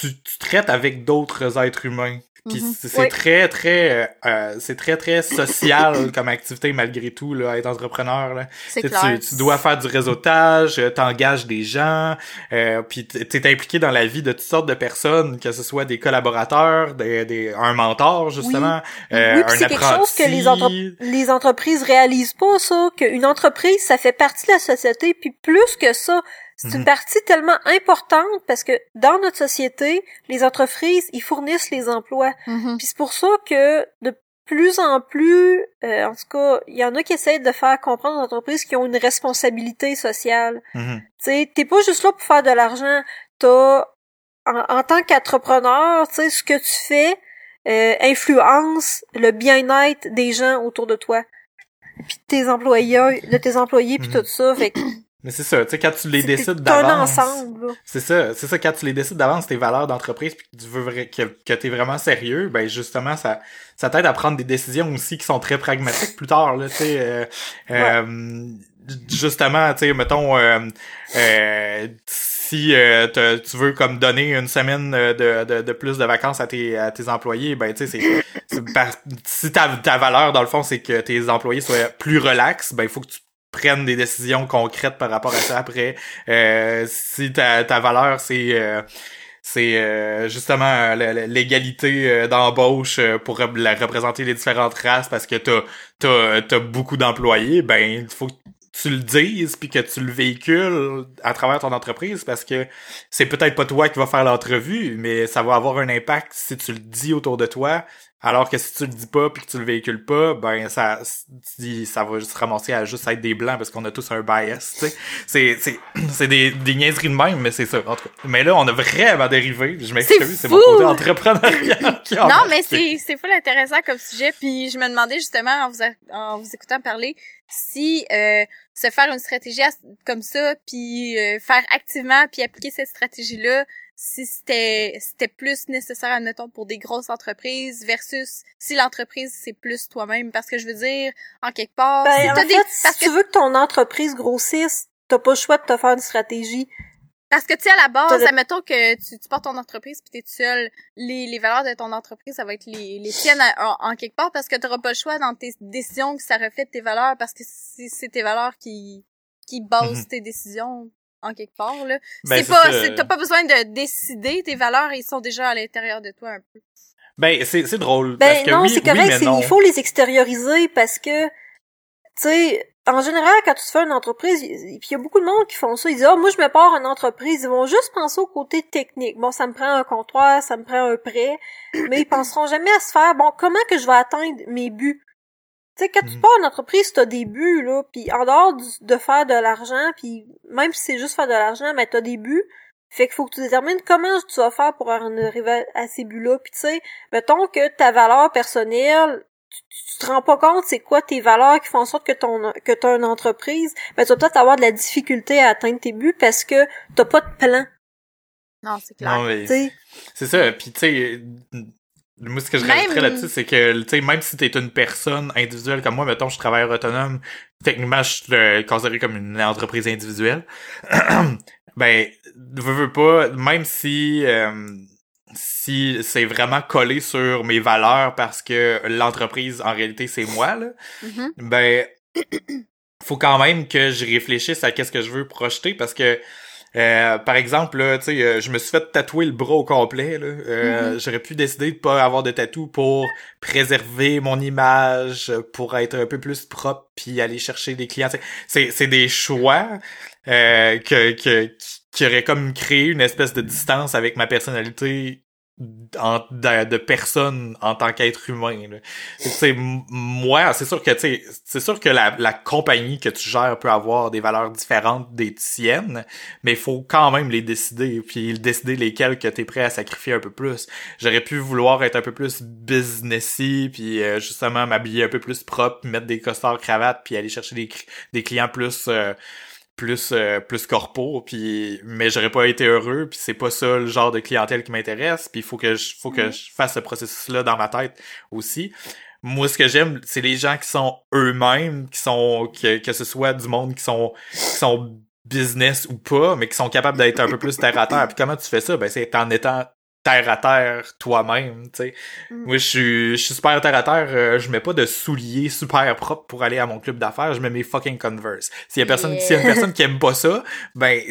tu, tu traites avec d'autres êtres humains. Puis Mhm. c'est c'est Oui. très très euh, euh, c'est très très social [COUGHS] comme activité malgré tout là être entrepreneur là. C'est Tu, sais, clair. tu, tu dois faire du réseautage, euh, t'engages des gens, euh, puis t'es impliqué dans la vie de toutes sortes de personnes, que ce soit des collaborateurs, des, des un mentor justement, euh, oui, puis un c'est quelque chose que les, entre- les entreprises réalisent pas, ça, qu'une entreprise, ça fait partie de la société, puis plus que ça, C'est Mhm. une partie tellement importante parce que dans notre société, les entreprises, ils fournissent les emplois. Mhm. Puis c'est pour ça que de plus en plus, euh, en tout cas, il y en a qui essayent de faire comprendre aux entreprises qui ont une responsabilité sociale. Mhm. Tu sais, t'es pas juste là pour faire de l'argent. T'as, en, en tant qu'entrepreneur, tu sais, ce que tu fais euh, influence le bien-être des gens autour de toi. Puis de tes employés, de tes employés, puis Mhm. tout ça. Fait que Mais c'est ça, tu sais, quand tu les décides c'est un d'avance. ensemble. C'est ça, c'est ça, quand tu les décides d'avance, tes valeurs d'entreprise, puis que tu veux vra- que, que t'es vraiment sérieux, ben justement, ça, ça t'aide à prendre des décisions aussi qui sont très pragmatiques plus tard, là, tu sais. euh, [LAUGHS] euh, justement, tu sais, mettons, euh, euh, si euh, te- tu veux comme donner une semaine de, de, de plus de vacances à tes, à tes employés, ben tu sais, c'est, si ta, ta valeur, dans le fond, c'est que tes employés soient plus relax, ben il faut que tu prennes des décisions concrètes par rapport à ça après. Euh, si ta, ta valeur, c'est... euh, c'est euh, justement euh, l'égalité euh, d'embauche pour la- représenter les différentes races parce que t'as t'as t'as beaucoup d'employés ben il faut que tu le dises puis que tu le véhicules à travers ton entreprise parce que c'est peut-être pas toi qui va faire l'entrevue mais ça va avoir un impact si tu le dis autour de toi alors que si tu le dis pas puis que tu le véhicules pas ben ça ça va juste se ramasser à juste être des blancs parce qu'on a tous un bias tu sais. C'est c'est [CLEARS THROAT] c'est des des niaiseries de même mais c'est ça en tout cas. Mais là on a vraiment dérivé je m'excuse c'est mon côté entrepreneurial [LAUGHS] qui Non, mais c'est c'est full intéressant comme sujet. Puis je me demandais justement en vous, a- en vous écoutant parler si euh, se faire une stratégie comme ça, puis euh, faire activement, puis appliquer cette stratégie-là, si c'était c'était plus nécessaire, admettons, pour des grosses entreprises versus si l'entreprise c'est plus toi-même. Parce que je veux dire, en quelque part, Ben, si en fait, des parce si que tu veux que ton entreprise grossisse, t'as pas le choix de te faire une stratégie. Parce que, tu sais, à la base, admettons que tu, tu portes ton entreprise puis t'es tout seul, les, les valeurs de ton entreprise, ça va être les, les tiennes à- en, en quelque part parce que t'auras pas le choix dans tes décisions que ça reflète tes valeurs parce que c'est c'est tes valeurs qui, qui basent Mhm. tes décisions en quelque part, là. Ben, c'est c'est pas, t'as pas besoin de décider tes valeurs, ils sont déjà à l'intérieur de toi un peu. ben c'est c'est drôle Ben parce que non, oui, c'est oui, correct, mais c'est- non. il faut les extérioriser parce que, tu sais, en général, quand tu te fais une entreprise, puis il y a beaucoup de monde qui font ça, ils disent, ah, moi, je me pars une entreprise, ils vont juste penser au côté technique. Bon, ça me prend un comptoir, ça me prend un prêt, mais ils penseront jamais à se faire, bon, comment que je vais atteindre mes buts? Tu sais, quand tu Mhm. pars une entreprise, t'as des buts, là, puis en dehors du- de faire de l'argent, puis même si c'est juste faire de l'argent, mais t'as des buts, fait qu'il faut que tu détermines comment tu vas faire pour en arriver à ces buts-là. Puis tu sais, mettons que ta valeur personnelle, tu, tu te rends pas compte c'est quoi tes valeurs qui font en sorte que ton que t'as une entreprise, ben tu vas peut-être avoir de la difficulté à atteindre tes buts parce que t'as pas de plan, Non, c'est clair. C'est ça, puis tu sais, moi ce que je Même- rajouterais là-dessus, c'est que, tu sais, même si t'es une personne individuelle comme moi, mettons, je suis travailleur autonome, techniquement, je suis euh, considéré comme une entreprise individuelle, [CLEARS THROAT] ben, veux, veux pas, même si, euh, si c'est vraiment collé sur mes valeurs parce que l'entreprise, en réalité, c'est moi, là, Mhm. ben [CLEARS THROAT] faut quand même que je réfléchisse à qu'est-ce que je veux projeter parce que euh, par exemple là, tu sais euh, je me suis fait tatouer le bras au complet là. Euh, Mhm. j'aurais pu décider de pas avoir de tatou pour préserver mon image pour être un peu plus propre puis aller chercher des clients c'est c'est des choix euh, que que qui auraient comme créé une espèce de distance avec ma personnalité en, de, de en tant qu'être humain. Tu m- moi, c'est sûr que tu c'est sûr que la, la compagnie que tu gères peut avoir des valeurs différentes des tiennes, mais il faut quand même les décider, puis décider lesquelles que t'es prêt à sacrifier un peu plus. J'aurais pu vouloir être un peu plus businessy, puis euh, justement m'habiller un peu plus propre, mettre des costards cravates, puis aller chercher des, des clients plus euh, plus euh, plus corpo puis mais j'aurais pas été heureux puis c'est pas ça le genre de clientèle qui m'intéresse puis il faut que je faut que Mhm. je fasse ce processus là dans ma tête aussi. Moi ce que j'aime c'est les gens qui sont eux-mêmes qui sont que, que ce soit du monde qui sont qui sont business ou pas mais qui sont capables d'être un peu plus terre à terre. Puis comment tu fais ça? Ben c'est en étant terre à terre toi-même tu sais Mhm. moi je suis je suis super terre à terre euh, je mets pas de souliers super propres pour aller à mon club d'affaires je mets mes fucking Converse s'il y a personne Yeah. s'il y a une personne qui aime pas ça ben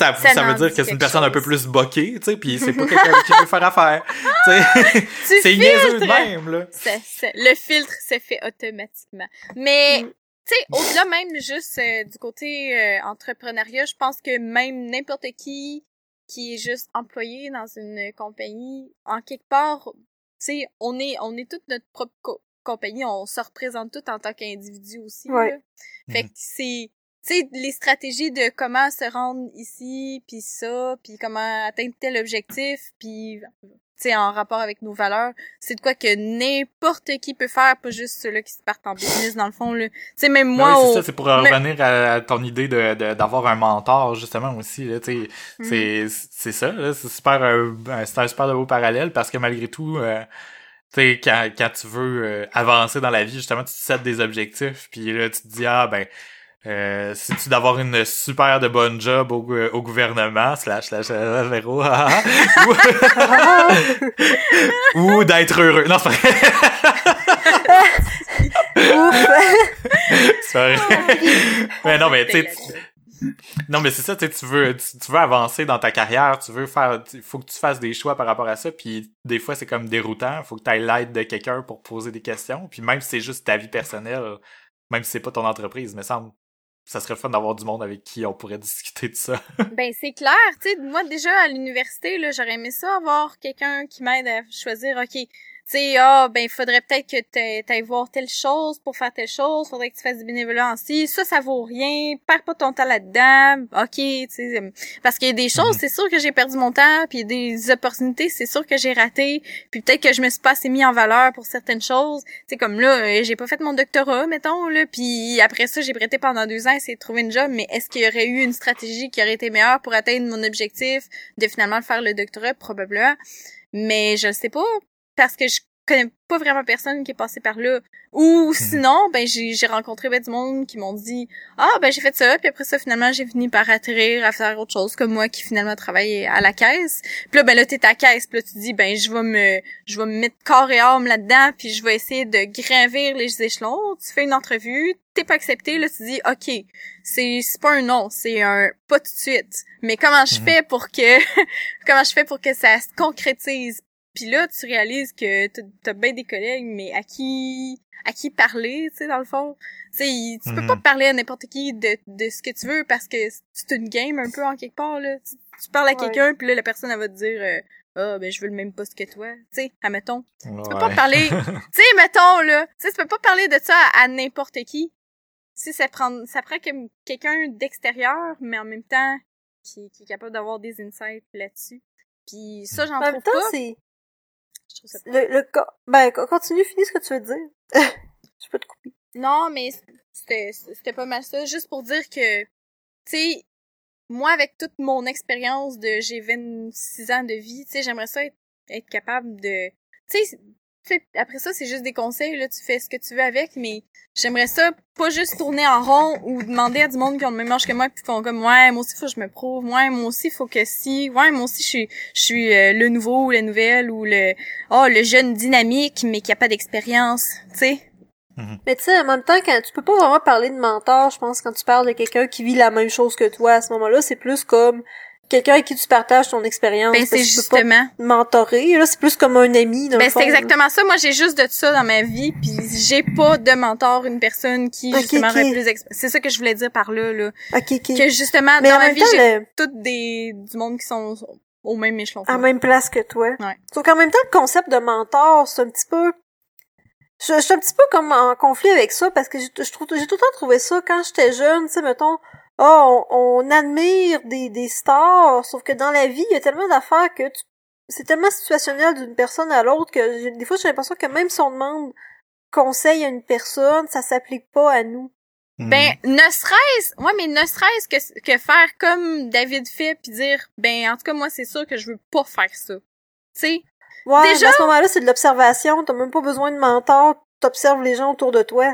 ça, Ça veut dire que c'est une personne un peu plus boquée, tu sais, puis c'est pas quelqu'un avec qui je veux faire affaire. Tu sais, [LAUGHS] Tu c'est niaiseux de même, là. Le filtre se fait automatiquement. Mais Mm. tu sais, au-delà même juste euh, du côté euh, entrepreneuriat, je pense que même n'importe qui qui est juste employé dans une compagnie, en quelque part, tu sais, on est on est toute notre propre compagnie, on se représente tout en tant qu'individu aussi. Ouais. Fait que c'est tu sais les stratégies de comment se rendre ici puis ça puis comment atteindre tel objectif puis tu sais en rapport avec nos valeurs c'est de quoi que n'importe qui peut faire pas juste ceux-là qui se partent en business dans le fond là tu sais même moi Ben oui, c'est au- ça, c'est pour revenir à, ton idée de- d'avoir un mentor justement aussi là, tu sais, Mhm. c'est ça, là, c'est super euh, un- c'est un super de beau parallèle parce que malgré tout euh, tu sais quand quand tu veux euh, avancer dans la vie justement tu te sets des objectifs puis là tu te dis ah ben euh, si tu d'avoir une super de bonne job au, au gouvernement slash slash euh, [LAUGHS] ou, ou d'être heureux. Non c'est vrai. Mais non mais tu non mais c'est ça tu veux tu, tu veux avancer dans ta carrière tu veux faire il faut que tu fasses des choix par rapport à ça puis des fois c'est comme déroutant faut que tu ailles l'aide de quelqu'un pour poser des questions puis même si c'est juste ta vie personnelle même si c'est pas ton entreprise me semble ça serait fun d'avoir du monde avec qui on pourrait [LAUGHS] discuter de ça. Ben c'est clair, tu sais, moi déjà à l'université là, j'aurais aimé ça avoir quelqu'un qui m'aide à choisir OK, sais ah ben il faudrait peut-être que tu ailles voir telle chose pour faire telle chose, faudrait que tu fasses du bénévolat ainsi, ça ça vaut rien, perds pas ton temps là-dedans. OK, tu sais euh, parce qu'il y a des choses, Mhm. c'est sûr que j'ai perdu mon temps, puis il y a des opportunités, c'est sûr que j'ai raté, puis peut-être que je me suis pas assez mis en valeur pour certaines choses. Tu sais comme là, euh, j'ai pas fait mon doctorat mettons là, puis après ça j'ai prêté pendant deux ans essayer de trouver une job, mais est-ce qu'il y aurait eu une stratégie qui aurait été meilleure pour atteindre mon objectif de finalement faire le doctorat? Probablement, mais je le sais pas parce que je connais pas vraiment personne qui est passé par là. Ou sinon, ben j'ai j'ai rencontré ben, du monde qui m'ont dit ah ben j'ai fait ça puis après ça finalement j'ai fini par atterrir à faire autre chose comme moi qui finalement travaille à la caisse. Puis là ben là t'es à la caisse puis là tu dis ben je vais me je vais me mettre corps et âme là-dedans puis je vais essayer de gravir les échelons. Tu fais une entrevue, t'es pas accepté là tu dis ok c'est c'est pas un non c'est un pas tout de suite. Mais comment je Mhm. fais pour que [LAUGHS] comment je fais pour que ça se concrétise puis là, tu réalises que t'as- t'as bien des collègues, mais à qui à qui parler, tu sais, dans le fond. Tu sais, tu peux Mhm. pas parler à n'importe qui de, de ce que tu veux parce que c'est une game un peu en quelque part, là. Tu, tu parles à Ouais. quelqu'un, puis là, la personne, elle va te dire euh, Ah, ben, je veux le même poste que toi. Tu sais, admettons. tu Tu peux pas parler... [LAUGHS] tu sais, mettons, là, tu sais, tu peux pas parler de ça à, à n'importe qui. Tu sais, ça prend, ça prend comme quelqu'un d'extérieur, mais en même temps, qui, qui est capable d'avoir des insights là-dessus. Puis ça, j'en trouve temps, pas. Je trouve ça Le, le, ben, co- continue, finis ce que tu veux dire. [LAUGHS] je peux te couper. Non, mais c'était pas mal ça. Juste pour dire que, tu sais, moi, avec toute mon expérience de j'ai 26 ans de vie, tu sais, j'aimerais ça être, être capable de... Tu sais, après ça, c'est juste des conseils, là, tu fais ce que tu veux avec, mais j'aimerais ça pas juste tourner en rond ou demander à du monde qui ont le même âge que moi puis qui font comme ouais moi aussi faut que je me prouve ouais moi aussi faut que si ouais moi aussi je suis je suis euh, le nouveau ou la nouvelle ou le oh le jeune dynamique mais qui a pas d'expérience tu sais. Mais tu sais, en même temps, quand tu peux pas vraiment parler de mentor, je pense, quand tu parles de quelqu'un qui vit la même chose que toi, à ce moment-là, c'est plus comme quelqu'un avec qui tu partages ton expérience. ben c'est justement mentorer. Là, c'est plus comme un ami, dans Ben c'est exactement ça. Moi j'ai juste de ça dans ma vie, puis j'ai pas de mentor, une personne qui Ok, justement ok. aurait plus. C'est ça que je voulais dire par là, là. là. Ok, ok. Que justement Mais dans en ma vie j'ai le- toutes des du monde qui sont au même échelon. à la même place que toi. Ouais. Sauf qu'en même temps, le concept de mentor, c'est un petit peu... Je, je suis un petit peu comme en conflit avec ça, parce que j'ai je trouve j'ai tout le temps trouvé ça, quand j'étais jeune, tu sais, mettons, oh, on, on admire des, des stars, sauf que dans la vie, il y a tellement d'affaires que tu... c'est tellement situationnel d'une personne à l'autre que j'ai- des fois, j'ai l'impression que même si on demande conseil à une personne, ça s'applique pas à nous. Hmm. Ben ne serait-ce, ouais mais ne serait-ce que que faire comme David fait puis dire ben en tout cas moi c'est sûr que je veux pas faire ça. Tu sais, Ouais, Déjà- à ce moment-là, c'est de l'observation, t'as même pas besoin de mentor, t'observes les gens autour de toi.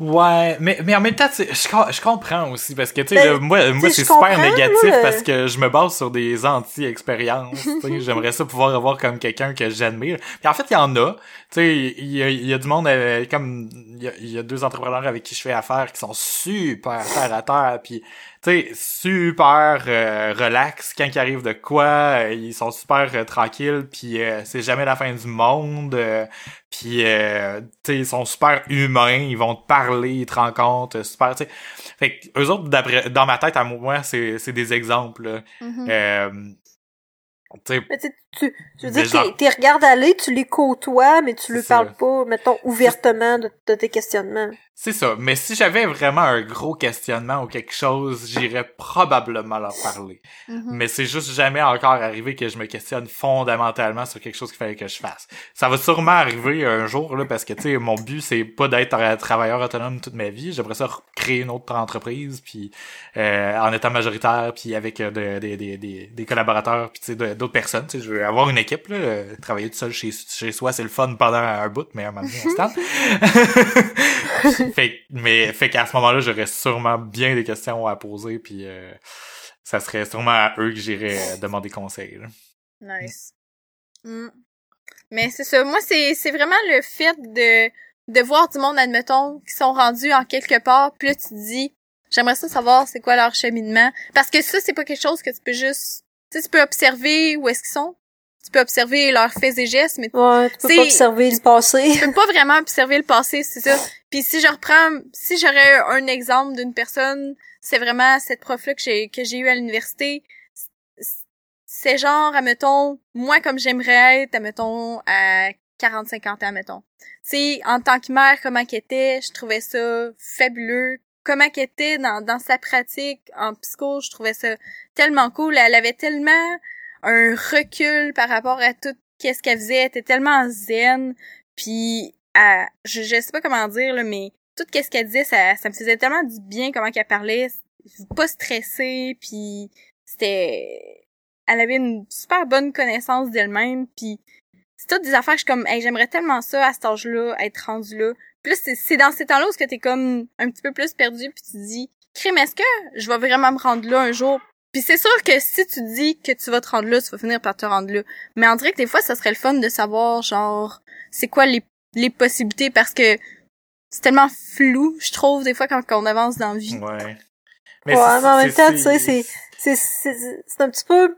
Ouais, mais, mais en même temps, tu sais, je, je comprends aussi, parce que, tu sais, Ben, moi, moi c'est super négatif là, le- parce que je me base sur des anti-expériences, [LAUGHS] j'aimerais ça pouvoir avoir comme quelqu'un que j'admire. Puis en fait, il y en a, tu sais, il y a, il y a du monde, euh, comme, il y y a deux entrepreneurs avec qui je fais affaire qui sont super terre à terre, puis, tu tu sais, super euh, relax quand ils arrivent de quoi, euh, ils sont super euh, tranquilles, puis c'est jamais la fin du monde, puis tu sais, ils sont super humains, ils vont te parler, ils te rencontrent, super, tu sais. Fait que eux autres, d'après, dans ma tête, à moi, c'est, c'est des exemples. Mm-hmm. Mais tu, je veux dire, t'es regardes aller, tu les côtoies, mais tu lui parles pas, mettons, ouvertement de, de tes questionnements. C'est ça. Mais si j'avais vraiment un gros questionnement ou quelque chose, j'irais probablement leur parler. Mm-hmm. Mais c'est juste jamais encore arrivé que je me questionne fondamentalement sur quelque chose qu'il fallait que je fasse. Ça va sûrement arriver un jour, là, parce que, tu sais, mon but, c'est pas d'être travailleur autonome toute ma vie. J'aimerais ça créer une autre entreprise, puis euh, en étant majoritaire, puis avec euh, des, des, des, des collaborateurs, puis tu sais, d'autres personnes. Tu sais, je veux avoir une équipe, là. Travailler tout seul chez, chez soi, c'est le fun pendant un bout, mais à un moment donné, [LAUGHS] [LAUGHS] fait, mais fait qu'à ce moment-là, j'aurais sûrement bien des questions à poser, puis euh, ça serait sûrement à eux que j'irais [LAUGHS] demander conseil. Nice. Mm. Mais c'est ça. Moi, c'est, c'est vraiment le fait de, de voir du monde, admettons, qui sont rendus en quelque part, puis là, tu te dis, j'aimerais ça savoir c'est quoi leur cheminement. Parce que ça, c'est pas quelque chose que tu peux juste... Tu sais, tu peux observer où est-ce qu'ils sont, tu peux observer leurs faits et gestes, mais ouais, tu peux pas observer le passé. Tu peux pas vraiment observer le passé, c'est ça. Puis si je reprends, si j'aurais un exemple d'une personne, c'est vraiment cette prof-là que j'ai que j'ai eu à l'université. C'est genre, admettons, moi comme j'aimerais être, admettons, à 40-50 ans, admettons. Tu en tant que mère, comment qu'elle était, je trouvais ça fabuleux. Comment qu'elle était dans, dans sa pratique en psycho, je trouvais ça tellement cool. Elle avait tellement un recul par rapport à tout qu'est-ce qu'elle faisait. Elle était tellement zen. Puis, je, je sais pas comment dire, là, mais tout qu'est-ce qu'elle disait, ça, ça me faisait tellement du bien comment qu'elle parlait. Pas stressée, puis c'était... Elle avait une super bonne connaissance d'elle-même, puis c'est toutes des affaires que je suis comme, hey, j'aimerais tellement ça à cet âge-là, être rendu là. Là, c'est dans ces temps-là où que t'es comme un petit peu plus perdu, puis tu te dis, crime, est-ce que je vais vraiment me rendre là un jour puis c'est sûr que si tu dis que tu vas te rendre là, tu vas finir par te rendre là. Mais en dirait que des fois, ça serait le fun de savoir, genre, c'est quoi les, les possibilités parce que c'est tellement flou, je trouve, des fois, quand on avance dans la vie. Ouais. Mais ouais, mais en même temps, tu sais, c'est, c'est, c'est, un petit peu,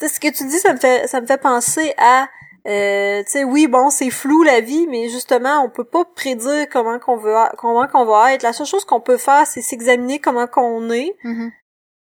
tu sais, ce que tu dis, ça me fait, ça me fait penser à, euh, tu sais, oui, bon, c'est flou la vie, mais justement, on peut pas prédire comment qu'on veut, comment qu'on va être. La seule chose qu'on peut faire, c'est s'examiner comment qu'on est, mm-hmm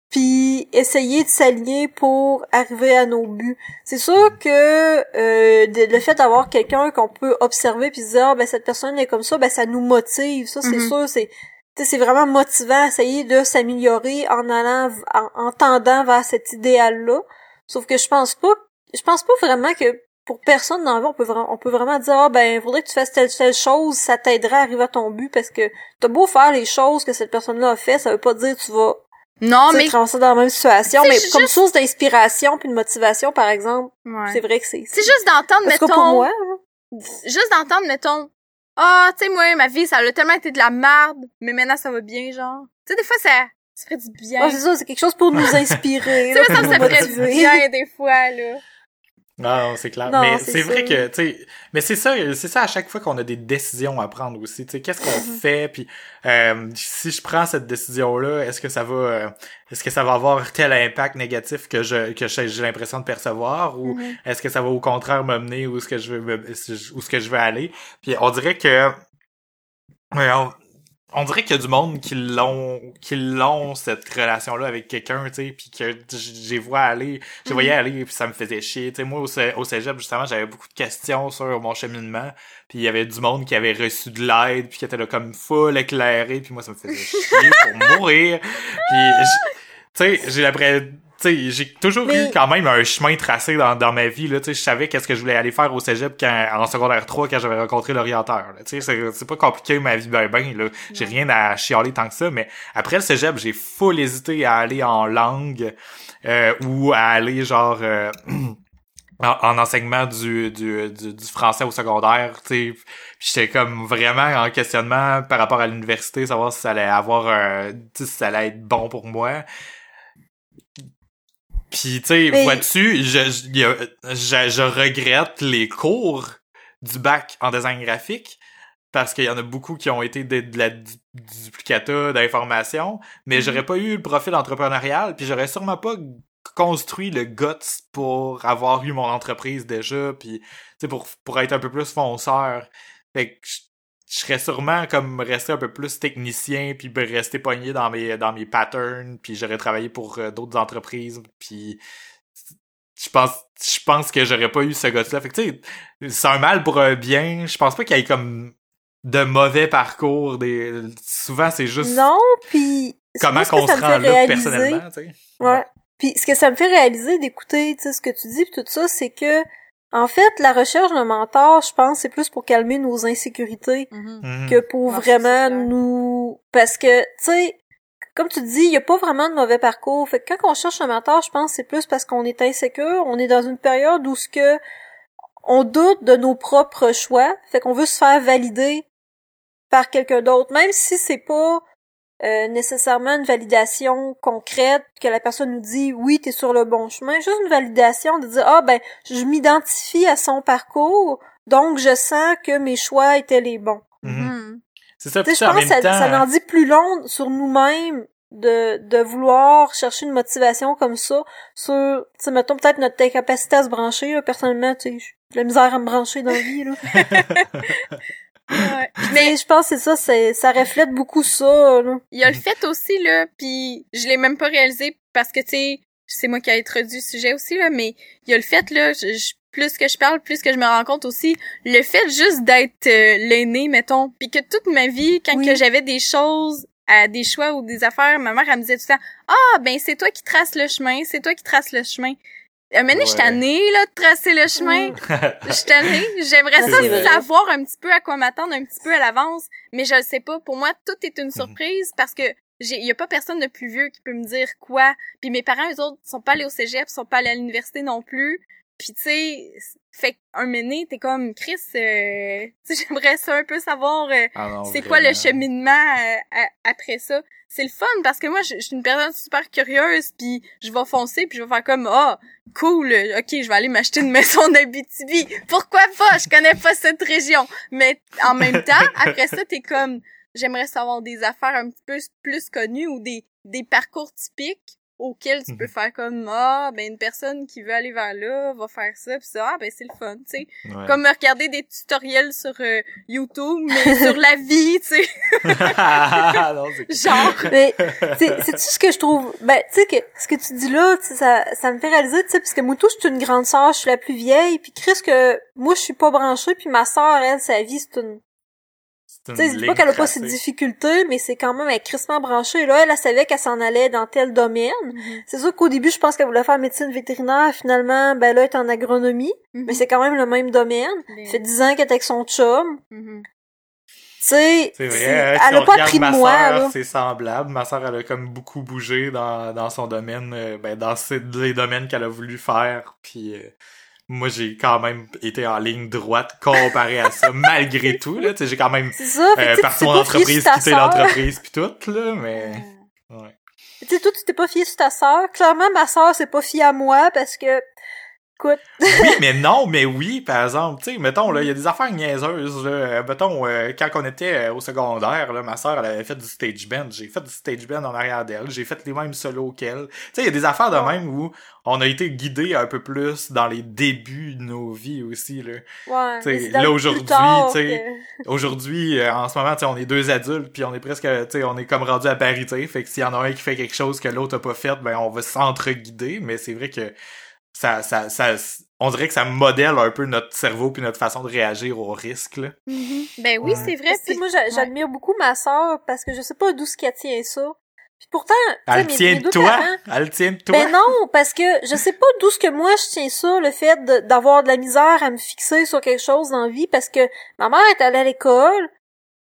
puis essayer de s'aligner pour arriver à nos buts. C'est sûr que euh, le fait d'avoir quelqu'un qu'on peut observer puis se dire ah, ben cette personne est comme ça, ben ça nous motive. Ça c'est mm-hmm. sûr, c'est c'est vraiment motivant essayer de s'améliorer en allant en, tendant vers cet idéal là. Sauf que je pense pas je pense pas vraiment que pour personne dans la vie, on peut vraiment, on peut vraiment dire, ah, ben, faudrait que tu fasses telle, telle chose, ça t'aidera à arriver à ton but, parce que t'as beau faire les choses que cette personne-là a fait, ça veut pas dire que tu vas non, mais ça dans la même situation, mais comme source d'inspiration puis de motivation, par exemple, c'est vrai que c'est. C'est juste d'entendre, mettons. pour moi, hein. juste d'entendre, mettons. Ah, tu sais, moi, ma vie, ça a tellement été de la merde, mais maintenant ça va bien, genre. Tu sais, des fois, ça, ça ferait du bien. Ouais, c'est ça, c'est quelque chose pour nous [LAUGHS] inspirer. tu sais, ça, ça ferait du bien, des fois, là. Non, c'est clair. mais c'est vrai que, tu sais, mais c'est ça, c'est ça à chaque fois qu'on a des décisions à prendre aussi. Tu sais, qu'est-ce qu'on [LAUGHS] fait Puis euh, si je prends cette décision-là, est-ce que ça va, euh, est-ce que ça va avoir tel impact négatif que je que j'ai l'impression de percevoir, ou mhm. est-ce que ça va au contraire me mener où ce que je veux, où ce que je veux aller? Puis on dirait que on dirait qu'il y a du monde qui l'ont qui l'ont cette relation là avec quelqu'un tu sais puis que j'ai vois aller je voyais mhm. aller puis ça me faisait chier tu sais moi au, cégep justement j'avais beaucoup de questions sur mon cheminement puis il y avait du monde qui avait reçu de l'aide puis qui était là comme full éclairé puis moi ça me faisait chier pour [LAUGHS] mourir puis tu sais j'ai l'impression j'ai toujours eu quand même un chemin tracé dans, dans ma vie. Là, je savais qu'est-ce que je voulais aller faire au cégep quand, en secondaire 3 quand j'avais rencontré l'orienteur. C'est, c'est pas compliqué ma vie ben ben. Là. J'ai rien à chialer tant que ça. Mais après le cégep, j'ai full hésité à aller en langue euh, ou à aller genre... Euh, [CLEARS THROAT] en, enseignement du, du, du, français au secondaire, tu j'étais comme vraiment en questionnement par rapport à l'université, savoir si ça allait avoir un, si ça allait être bon pour moi. Puis, tu sais, vois-tu, je, je, je, regrette les cours du bac en design graphique parce qu'il y en a beaucoup qui ont été de, de la du- duplicata d'informations, mais Mhm. j'aurais pas eu le profil entrepreneurial, puis j'aurais sûrement pas construit le guts pour avoir eu mon entreprise déjà, puis tu sais pour pour être un peu plus fonceur. Fait que je, serais sûrement comme resté un peu plus technicien puis ben, rester pogné dans mes dans mes patterns, puis j'aurais travaillé pour euh, d'autres entreprises, puis je pense je pense que j'aurais pas eu ce guts là. Fait que tu sais, c'est un mal pour un bien. Je pense pas qu'il y ait comme de mauvais parcours des souvent c'est juste Non, puis... comment qu'on se rend là réaliser- personnellement, tu sais. Ouais. Puis ce que ça me fait réaliser d'écouter, tu sais, ce que tu dis pis tout ça, c'est que en fait, la recherche d'un mentor, je pense, c'est plus pour calmer nos insécurités Mhm. Mhm. que pour Ah, vraiment nous parce que tu sais comme tu dis, il y a pas vraiment de mauvais parcours. Fait que quand on cherche un mentor, je pense que c'est plus parce qu'on est insécure, on est dans une période où ce que on doute de nos propres choix, fait qu'on veut se faire valider par quelqu'un d'autre, même si c'est pas euh, nécessairement une validation concrète que la personne nous dit oui t'es sur le bon chemin juste une validation de dire ah ben je m'identifie à son parcours donc je sens que mes choix étaient les bons. Mhm. C'est ça, tu puis sais, je en pense que même ça, temps, ça en dit plus long sur nous-mêmes de, de vouloir chercher une motivation comme ça sur, tu sais, mettons peut-être notre capacité à se brancher, là. personnellement, tu sais, j'ai la misère à me brancher dans la vie, là. [LAUGHS] [LAUGHS] Ouais. [LAUGHS] Mais je pense que c'est ça, c'est, ça reflète beaucoup ça, là. Il y a le fait aussi, là, puis je l'ai même pas réalisé parce que, tu sais, c'est moi qui ai introduit le sujet aussi, là, mais il y a le fait, là, je- je- plus que je parle, plus que je me rends compte aussi, le fait juste d'être euh, l'aîné, mettons, puis que toute ma vie, quand Oui. que j'avais des choses, à des choix ou des affaires, ma mère, elle me disait tout temps, ah, ben, c'est toi qui traces le chemin, c'est toi qui traces le chemin. Un moment donné, je suis tannée, là, de tracer le chemin. Je suis tannée. J'aimerais ça vrai. savoir un petit peu à quoi m'attendre un petit peu à l'avance, mais je le sais pas. Pour moi, tout est une surprise parce que j'ai y a pas personne de plus vieux qui peut me dire quoi. Puis mes parents eux autres sont pas allés au cégep, sont pas allés à l'université non plus. Puis tu sais, fait un mené, t'es comme Chris euh, [LAUGHS] j'aimerais ça un peu savoir euh, Ah c'est quoi le cheminement euh, à- après ça. C'est le fun parce que moi je, je suis une personne super curieuse puis je vais foncer puis je vais faire comme ah cool euh, ok je vais aller m'acheter une [LAUGHS] maison d'Abitibi pourquoi pas? Je connais pas cette région. Mais en même [LAUGHS] temps après ça t'es comme j'aimerais savoir des affaires un petit peu plus connues ou des des parcours typiques auxquels tu peux Mhm. faire comme ah ben une personne qui veut aller vers là va faire ça puis ça ah ben c'est le fun tu sais Ouais. comme regarder des tutoriels sur euh, YouTube mais [LAUGHS] sur la vie tu sais [LAUGHS] c'est [LAUGHS] genre Mais, c'est, c'est-tu ce que je trouve, ben, tu sais, que, ce que tu dis là, tu sais, ça, ça me fait réaliser, tu sais, parce que moi, tout, je suis une grande sœur, je suis la plus vieille, puis Chris, que, moi, je suis pas branchée, puis ma sœur, elle, sa vie, c'est c'est une Tu sais, je dis pas qu'elle a pas ses difficultés, mais c'est quand même un crissement branché. Là, elle, elle savait qu'elle s'en allait dans tel domaine. C'est sûr qu'au début, je pense qu'elle voulait faire médecine vétérinaire. Finalement, ben là, elle est en agronomie. Mais c'est quand même le même domaine. Ça fait dix ans qu'elle est avec son chum. Mhm. Tu sais, C'est vrai, c'est- si elle a pas appris de ma moi, sœur, là. c'est semblable. Ma sœur, elle a comme beaucoup bougé dans, dans son domaine, euh, ben, dans ces- les domaines qu'elle a voulu faire. Puis euh, moi, j'ai quand même été en ligne droite comparé à ça, [LAUGHS] malgré tout. Là, j'ai quand même ça. Euh, parti mon entreprise, quitté l'entreprise, puis tout, là, mais... Ouais. Tu sais, toi, tu t'es pas fié sur ta sœur. Clairement, ma sœur s'est pas fiée à moi parce que, écoute, Oui, [LAUGHS] mais non, mais oui, par exemple. Tu sais, mettons, là, il y a des affaires niaiseuses, là. Euh, Mettons, euh, quand on était euh, au secondaire, là, ma sœur, elle avait fait du stage band. J'ai fait du stage band en arrière d'elle. J'ai fait les mêmes solos qu'elle. Tu sais, il y a des affaires de Ouais. même où on a été guidés un peu plus dans les débuts de nos vies aussi, là. ouais. T'sais, là, aujourd'hui, t'sais, que- [LAUGHS] Aujourd'hui, euh, en ce moment, tu sais, on est deux adultes, puis on est presque, tu sais, on est comme rendu à parité. Fait que s'il y en a un qui fait quelque chose que l'autre a pas fait, ben on va s'entre-guider. Mais c'est vrai que ça, ça, ça, on dirait que ça modèle un peu notre cerveau puis notre façon de réagir au risque. Là. Mhm. Ben oui, Ouais. c'est vrai. Tu sais, puis- moi, ouais. j'admire beaucoup ma sœur parce que je sais pas d'où ce qu'elle tient ça. Puis pourtant, Elle mes- tient mes de deux toi? parents- Elle tient de toi? Ben non, parce que je sais pas d'où ce que moi je tiens ça, le fait de- d'avoir de la misère à me fixer sur quelque chose dans la vie, parce que ma mère est allée à l'école,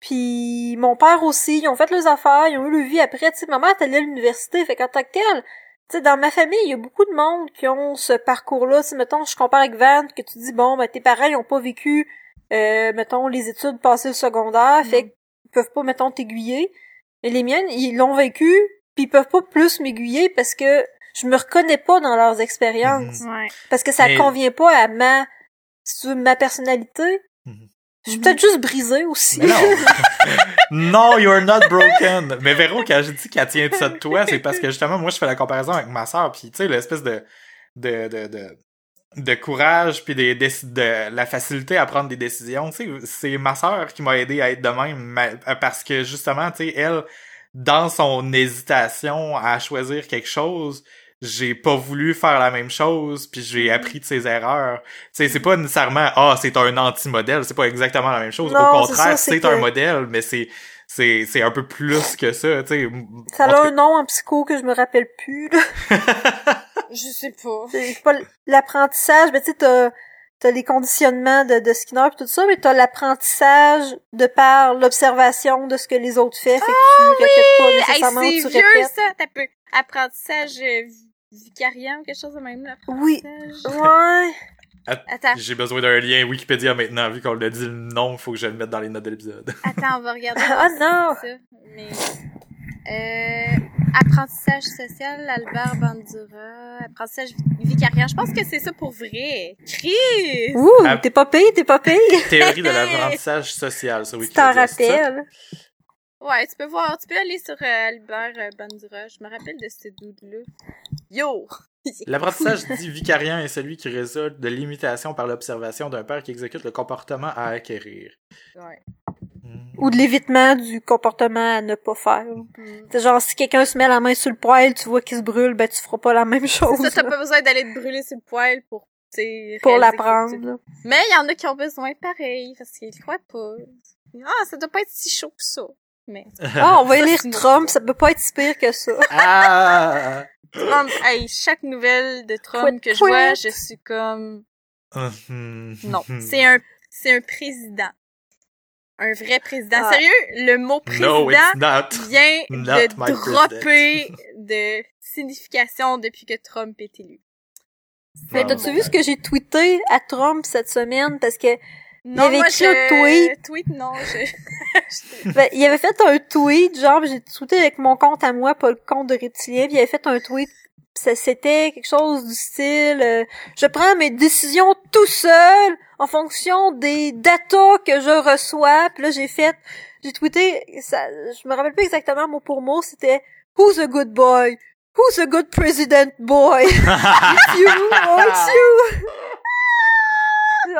puis mon père aussi, ils ont fait leurs affaires, ils ont eu leur vie après, tu sais, ma mère est allée à l'université, fait qu'en tant que telle, sais, dans ma famille, il y a beaucoup de monde qui ont ce parcours-là, si mettons, je compare avec Van, que tu dis, bon, ben tes parents, ils ont pas vécu, euh, mettons, les études passées le secondaire, fait qu'ils peuvent pas, mettons, t'aiguiller, mais les miennes, ils l'ont vécu, puis ils peuvent pas plus m'aiguiller parce que je me reconnais pas dans leurs expériences. Ouais. Parce que ça Mais- convient pas à ma, si tu veux, ma personnalité. Mhm. Je suis peut-être juste brisée aussi. Mais non. [LAUGHS] non, you're not broken. Mais Véro, quand j'ai dit qu'elle tient de ça de toi, c'est parce que justement, moi, je fais la comparaison avec ma sœur, puis tu sais, l'espèce de, de, de, de, de courage, puis des, de la facilité à prendre des décisions. Tu sais, c'est ma sœur qui m'a aidé à être de même, ma- parce que justement, tu sais, elle, dans son hésitation à choisir quelque chose, j'ai pas voulu faire la même chose puis j'ai appris de ses erreurs. Tu sais, c'est pas nécessairement ah, c'est un anti-modèle, c'est pas exactement la même chose. Non, Au contraire, c'est que- un modèle, mais c'est c'est c'est un peu plus que ça, tu sais. Ça a un nom en psycho que je me rappelle plus, là. [LAUGHS] Je sais pas. C'est pas l'apprentissage, mais tu sais, t'as, t'as les conditionnements de, de Skinner pis tout ça, mais t'as l'apprentissage de par l'observation de ce que les autres font, fait que tu répètes pas Hey, nécessairement, c'est tu vieux, répètes. ça! T'as peu. Apprentissage vicariant ou quelque chose de même, là. Oui. Ouais. Attends, J'ai besoin d'un lien Wikipédia maintenant, vu qu'on l'a dit le nom, faut que je le mette dans les notes de l'épisode. [LAUGHS] attends, on va regarder. Ah non! ça. Mais, euh, apprentissage social, Albert Bandura, apprentissage vi- vicariant. Je pense que c'est ça pour vrai. Chris! Ouh, t'es pas payé, t'es pas payé. Théorie de [LAUGHS] l'apprentissage social, ça, Tu t'en Wikipédia. c'est ça? rappelles? Ouais, tu peux voir, tu peux aller sur euh, Albert euh, Bandura. Je me rappelle de ce dude-là. Yo! [LAUGHS] L'apprentissage dit vicariant est celui qui résulte de l'imitation par l'observation d'un père qui exécute le comportement à acquérir. Ouais. Hmm. Ou de l'évitement du comportement à ne pas faire. Hmm. C'est genre, si quelqu'un se met la main sur le poêle, tu vois qu'il se brûle, ben tu feras pas la même chose. Ça, t'as pas besoin d'aller te brûler sur le poil pour, pour l'apprendre. Mais il y en a qui ont besoin pareil, parce qu'ils croient pas. Ah, ça doit pas être si chaud que ça. Mais, [LAUGHS] Ah, on va Ça, lire c'est une Trump, ça peut pas être si pire que ça. Ah! Trump, hey, chaque nouvelle de Trump Quit, que je vois, je suis comme, non, c'est un, c'est un président. Un vrai président. Ah. Sérieux, le mot président vient [LAUGHS] Not de dropper de signification depuis que Trump est élu. Mais t'as-tu vu ce que j'ai tweeté à Trump cette semaine? Parce que Non, avait moi, écrit je... un tweet. non, [LAUGHS] je... ben, il avait fait un tweet, genre j'ai tweeté avec mon compte à moi, pas le compte de Reptilien, puis il avait fait un tweet. ça- C'était quelque chose du style euh, Je prends mes décisions tout seul en fonction des datas que je reçois. Puis là j'ai fait j'ai tweeté ça, je me rappelle plus exactement mot pour mot, c'était Who's a good boy? Who's a good president boy? [LAUGHS] It's you, oh, it's you!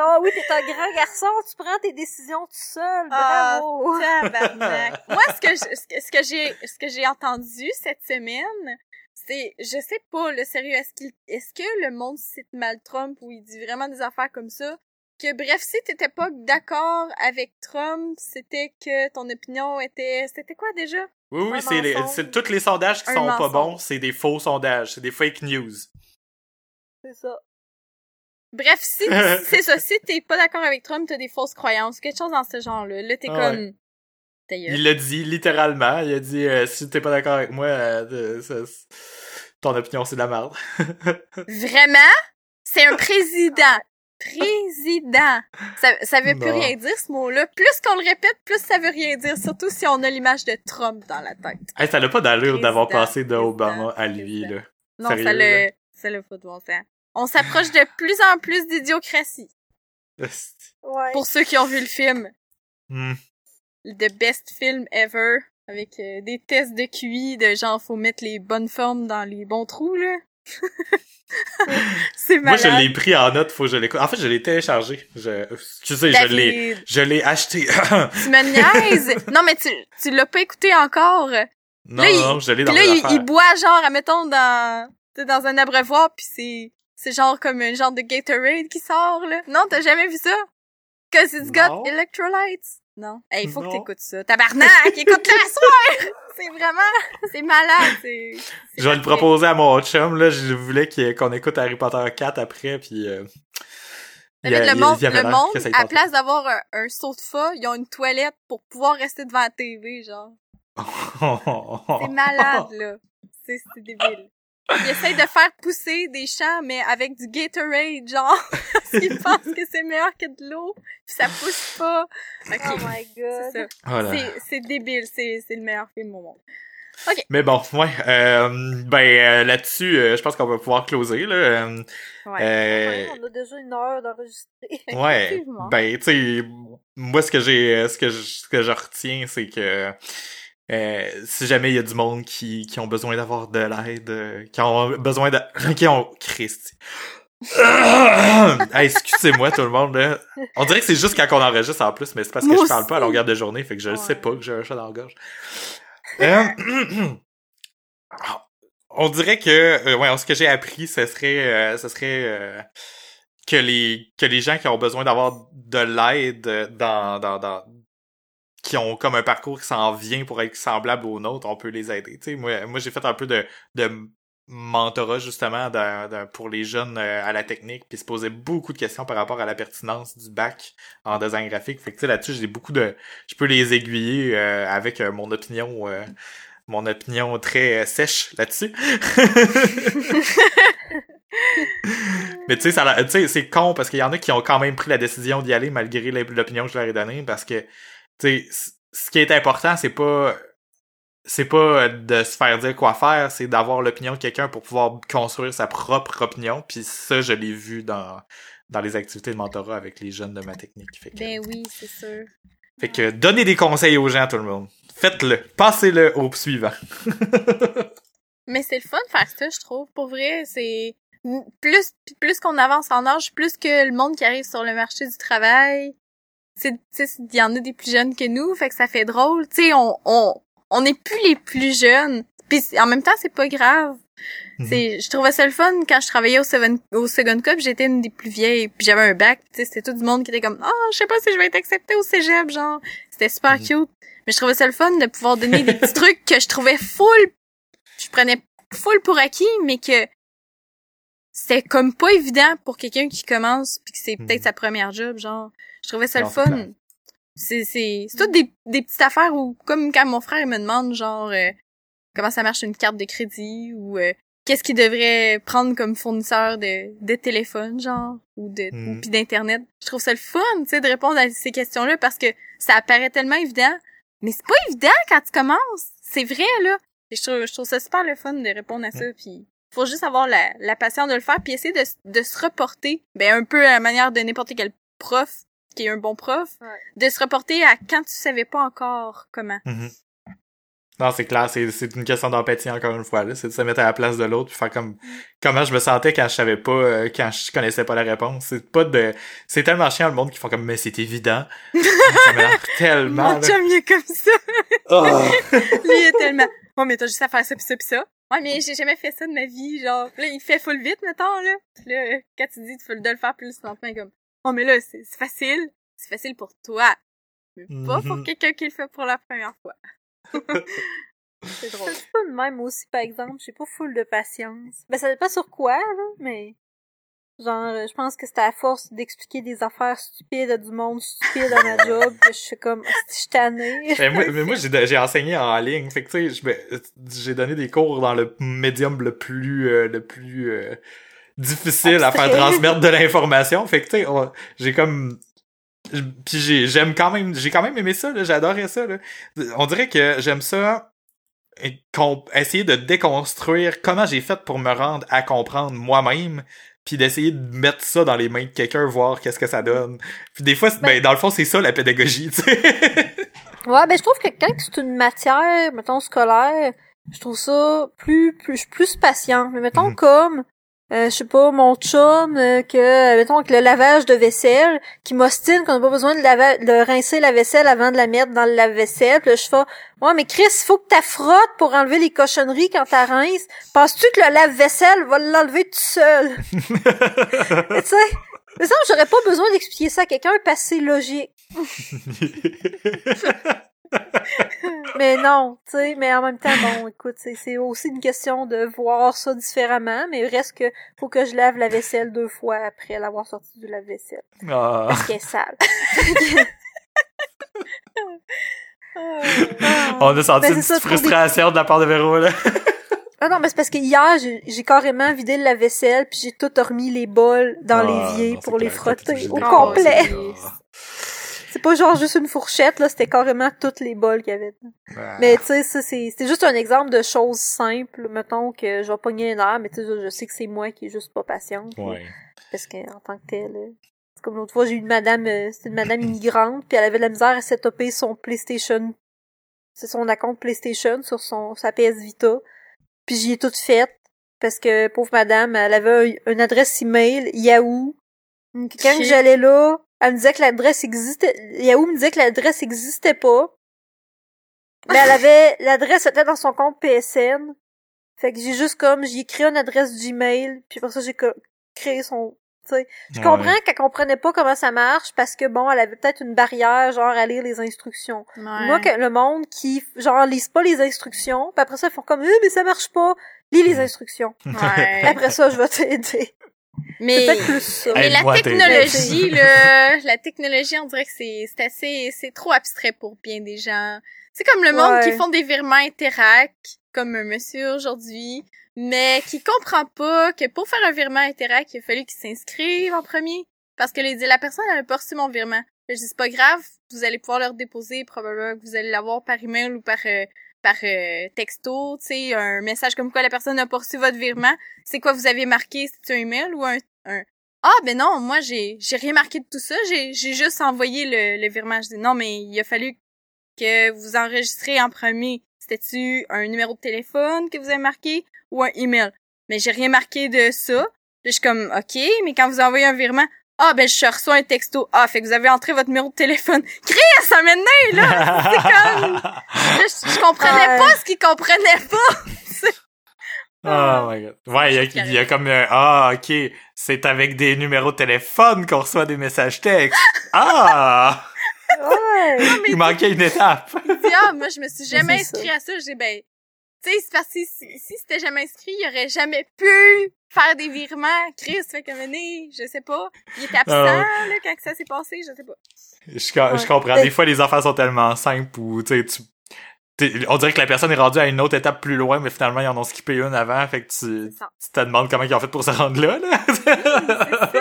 Ah oui, t'es un grand garçon, tu prends tes décisions tout seul, Ah, bravo! Tabarnak. [LAUGHS] Moi, ce que je- ce que, j'ai, ce que j'ai entendu cette semaine, c'est, je sais pas, le sérieux, est-ce qu'il, est-ce que le monde cite mal Trump ou il dit vraiment des affaires comme ça? Que bref, si t'étais pas d'accord avec Trump, c'était que ton opinion était, c'était quoi déjà? Oui, oui, c'est les, c'est tous les sondages qui Un sont pas bons, c'est des faux sondages, c'est des fake news. C'est ça. Bref, si, [LAUGHS] c'est ça, si t'es pas d'accord avec Trump, t'as des fausses croyances, quelque chose dans ce genre-là. Là, t'es Ah comme, gueule. Il l'a dit littéralement, il a dit euh, si t'es pas d'accord avec moi, euh, ça- ton opinion c'est de la merde. [LAUGHS] Vraiment? C'est un président. Président. Ça, ça veut plus rien dire, ce mot-là. Plus qu'on le répète, plus ça veut rien dire. Surtout si on a l'image de Trump dans la tête. Hey, ça n'a pas d'allure d'avoir passé de Obama à lui, là. Non, Sérieux, ça là? le, ça le de bon sens. On s'approche de plus en plus d'idiocratie. Ouais. Pour ceux qui ont vu le film. Hmm. The best film ever. Avec euh, des tests de QI de genre faut mettre les bonnes formes dans les bons trous, là. [LAUGHS] C'est Moi, malade. je l'ai pris en note, faut que je l'écoute. En fait, je l'ai téléchargé. Je, tu sais, je l'ai, je l'ai acheté. [LAUGHS] Tu me niaises! non, mais tu, tu l'as pas écouté encore. non, Là, il- non, je l'ai dans là, il, il boit genre, admettons, dans, dans un abreuvoir, puis c'est, c'est genre comme un genre de Gatorade qui sort, là. Non, t'as jamais vu ça? Cause it's got Non. electrolytes. Non. Hey, il faut Non. que t'écoutes ça. Tabarnak! Écoute-la à soir! [LAUGHS] C'est vraiment, c'est malade, c'est... Je vais le proposer à mon chum, là. Je voulais qu'on écoute Harry Potter 4 après, puis euh, il y a- le monde, il y avait le monde à place d'avoir un, un sofa, ils ont une toilette pour pouvoir rester devant la TV, genre. [LAUGHS] C'est malade, là. C'est débile. Ils essayent de faire pousser des champs, mais avec du Gatorade, genre. [LAUGHS] parce qu'ils [LAUGHS] pensent que c'est meilleur que de l'eau. Puis ça pousse pas. Oh my c'est god. ça. Voilà. C'est- C'est débile. C'est c'est le meilleur film au monde. Ok. Mais bon, ouais. euh, ben euh, là-dessus, euh, je pense qu'on va pouvoir closer là. euh, Ouais. euh, on a déjà une heure d'enregistrer. [LAUGHS] Ouais, Effectivement. ben tu sais, moi ce que j'ai, ce que je, ce que je retiens, c'est que euh, si jamais il y a du monde qui, qui ont besoin d'avoir de l'aide, euh, qui ont besoin de, [LAUGHS] qui ont, Christ. [COUGHS] Hey, excusez-moi tout le monde là. On dirait que c'est juste quand on enregistre en plus, mais c'est parce que Moi je parle pas à aussi. longueur de journée, fait que je ne Ouais. sais pas que j'ai un chat dans la gorge. Euh, [COUGHS] on dirait que, euh, ouais, ce que j'ai appris, ce serait, euh, ce serait euh, que les que les gens qui ont besoin d'avoir de l'aide dans, dans dans qui ont comme un parcours qui s'en vient pour être semblable au nôtre, on peut les aider. Tu sais, moi, moi j'ai fait un peu de, de mentorat justement pour les jeunes euh, à la technique, puis se poser beaucoup de questions par rapport à la pertinence du bac en design graphique. Fait que là-dessus, j'ai beaucoup de. Je peux les aiguiller euh, avec euh, mon opinion. euh, mon opinion très euh, sèche là-dessus. [LAUGHS] Mais tu sais, c'est con parce qu'il y en a qui ont quand même pris la décision d'y aller malgré l'op- l'opinion que je leur ai donnée parce que, tu sais, ce qui est important, c'est pas, c'est pas de se faire dire quoi faire, c'est d'avoir l'opinion de quelqu'un pour pouvoir construire sa propre opinion. Puis ça, je l'ai vu dans dans les activités de mentorat avec les jeunes de ma technique. Fait que, Ben oui, c'est sûr. fait que donnez des conseils aux gens, tout le monde. Faites-le. Passez-le au suivant. [LAUGHS] Mais c'est le fun de faire ça, je trouve. Pour vrai, c'est plus plus qu'on avance en âge, plus que le monde qui arrive sur le marché du travail, il y en a des plus jeunes que nous, fait que ça fait drôle. Tu sais, on on on n'est plus les plus jeunes. Puis en même temps, c'est pas grave. Mhm. C'est je trouvais ça le fun quand je travaillais au Seven au Second Cup, j'étais une des plus vieilles, puis j'avais un bac, tu sais, c'était tout du monde qui était comme "Ah, je sais pas si je vais être acceptée au cégep", genre. C'était super Mhm. cute. Mais je trouvais ça le fun de pouvoir donner des petits [LAUGHS] trucs que je trouvais full je prenais full pour acquis, mais que c'était comme pas évident pour quelqu'un qui commence puis que c'est peut-être Mhm. sa première job, genre. Je trouvais ça Non, le fun. C'est c'est c'est toutes des des petites affaires où comme quand mon frère il me demande genre euh, comment ça marche une carte de crédit ou euh, qu'est-ce qu'il devrait prendre comme fournisseur de de téléphone genre ou de ou puis d'internet. Je trouve ça le fun, tu sais de répondre à ces questions-là parce que ça apparaît tellement évident, mais c'est pas évident quand tu commences. C'est vrai là. Et je trouve, je trouve ça super le fun de répondre à ça, puis faut juste avoir la, la patience de le faire, puis essayer de, de se reporter, ben un peu à la manière de n'importe quel prof qui est un bon prof, Ouais. de se reporter à quand tu savais pas encore comment. Mhm. Non, c'est clair, c'est, c'est une question d'empathie encore une fois, là. C'est de se mettre à la place de l'autre puis faire comme comment je me sentais quand je savais pas euh, quand je connaissais pas la réponse. C'est pas de. C'est tellement chiant le monde qui font comme mais c'est évident. [LAUGHS] ça tellement. Mon là. chum, il est comme ça. Ah. [LAUGHS] Lui, il est tellement... Oh, mais t'as juste à faire ça pis ça pis ça. Ouais, mais j'ai jamais fait ça de ma vie, genre. Là, il fait full vite, mettons, là. Puis là, quand tu dis de le faire plus lentement, comme... Oh, mais là, c'est facile. C'est facile pour toi. Mais pas pour Mhm. quelqu'un qui le fait pour la première fois. [LAUGHS] c'est drôle. C'est pas de même aussi, par exemple. J'ai pas full de patience. Ben, ça dépend sur quoi, là, mais... Genre, euh, je pense que c'est à force d'expliquer des affaires stupides à du monde stupide à ma job que je suis comme, je suis tannée. [LAUGHS] Mais moi, mais moi, j'ai, j'ai enseigné en ligne. Fait que tu sais, j'ai donné des cours dans le médium le plus euh, le plus euh, difficile à faire transmettre de l'information. Fait que tu sais, j'ai comme puis j'ai j'aime quand même j'ai quand même aimé ça là, j'adorais ça là. On dirait que j'aime ça essayer de déconstruire comment j'ai fait pour me rendre à comprendre moi-même puis d'essayer de mettre ça dans les mains de quelqu'un voir qu'est-ce que ça donne. Puis des fois c'est- ben, dans le fond c'est ça la pédagogie, tu sais. [LAUGHS] Ouais, ben je trouve que quand c'est une matière, mettons scolaire, je trouve ça plus plus plus patient. Mais mettons Mhm. comme euh, je sais pas mon chum euh, que mettons avec le lavage de vaisselle qui m'ostine qu'on n'a pas besoin de de rincer la vaisselle avant de la mettre dans le lave-vaisselle. Puis là, je fais "Ouais, mais Chris, il faut que tu frottes pour enlever les cochonneries quand tu rinces. Penses-tu que le lave-vaisselle va l'enlever tout seul Mais [LAUGHS] Tu sais, mais ça j'aurais pas besoin d'expliquer ça à quelqu'un parce que c'est logique. [LAUGHS] [LAUGHS] Mais non, tu sais, mais en même temps, bon, écoute, c'est, aussi une question de voir ça différemment, mais il reste que faut que je lave la vaisselle deux fois après l'avoir sorti du lave-vaisselle. Ah. Parce qu'elle est sale. [LAUGHS] On a senti Ben, une ça, des- frustration de la part de Véro, là. [LAUGHS] Ah non, mais c'est parce que hier, j'ai, carrément vidé le lave-vaisselle, puis j'ai tout remis les bols dans Ah, l'évier pour les clair, frotter au Ah, complet. Pas genre juste une fourchette, là, c'était carrément toutes les bols qu'il y avait. Mais tu sais, ça, c'est juste un exemple de choses simples, mettons, que je vais pogner un air, mais tu sais, je, sais que c'est moi qui est juste pas patiente. Ouais. Parce que, en tant que telle, euh, comme l'autre fois, j'ai eu une madame, euh, c'était une madame immigrante, puis elle avait de la misère à setuper son PlayStation, c'est son compte PlayStation sur son, sa PS Vita. Puis j'y ai tout fait, parce que, pauvre madame, elle avait un- une adresse email, Yahoo. Quand Ok. j'allais là, elle me disait que l'adresse existait, Yahoo me disait que l'adresse existait pas. Mais elle [LAUGHS] avait, l'adresse était dans son compte PSN. Fait que j'ai juste comme, j'ai créé une adresse Gmail, puis pour ça j'ai créé son, tu sais. Je Ouais. comprends qu'elle comprenait pas comment ça marche parce que bon, elle avait peut-être une barrière genre à lire les instructions. Ouais. Moi que le monde qui genre lise pas les instructions, puis après ça ils font comme Eh, mais ça marche pas, lis les Mm. instructions. Ouais. Après ça, je vais t'aider. Mais, plus. Hey, mais la technologie, [LAUGHS] là, la technologie, on dirait que c'est, c'est assez, c'est trop abstrait pour bien des gens. C'est comme le monde Ouais. qui font des virements Interac, comme un monsieur aujourd'hui, mais qui comprend pas que pour faire un virement Interac, il a fallu qu'il s'inscrive en premier. Parce que les, la personne elle a pas reçu mon virement. Je dis c'est pas grave, vous allez pouvoir le redéposer, probablement que vous allez l'avoir par email ou par euh, par euh, texto, tu sais, un message comme quoi la personne pas reçu votre virement. C'est quoi vous avez marqué, c'est un email ou un, un? Ah ben non, moi j'ai j'ai rien marqué de tout ça, j'ai juste envoyé le, le virement. Je dis non mais il a fallu que vous enregistrez en premier. C'était-tu un numéro de téléphone que vous avez marqué ou un email? Mais j'ai rien marqué de ça. Je suis comme, OK, mais quand vous envoyez un virement, ah, ben, je reçois un texto. Ah, fait que vous avez entré votre numéro de téléphone. [LAUGHS] Chris, ça maintenant, là! C'est comme, je, je comprenais pas ce qu'ils comprenaient pas. [LAUGHS] Oh my god. Ouais, il y a, il y a comme un, ah, ok, c'est avec des numéros de téléphone qu'on reçoit des messages textes. Ah! Ouais. Il manquait une étape. Il [LAUGHS] dit, ah, moi, je me suis jamais inscrit à ça. J'ai, ben, tu sais, c'est parce que si, si c'était jamais inscrit, il aurait jamais pu faire des virements. Chris, fait que mené, je sais pas. Il était absent, Ah là, quand que ça s'est passé, je sais pas. Je, je comprends. Des fois, les affaires sont tellement simples où, tu sais, tu... t'es- On dirait que la personne est rendue à une autre étape plus loin, mais finalement, ils en ont skippé une avant, fait que tu, tu te demandes comment ils ont fait pour se rendre là, là. C'est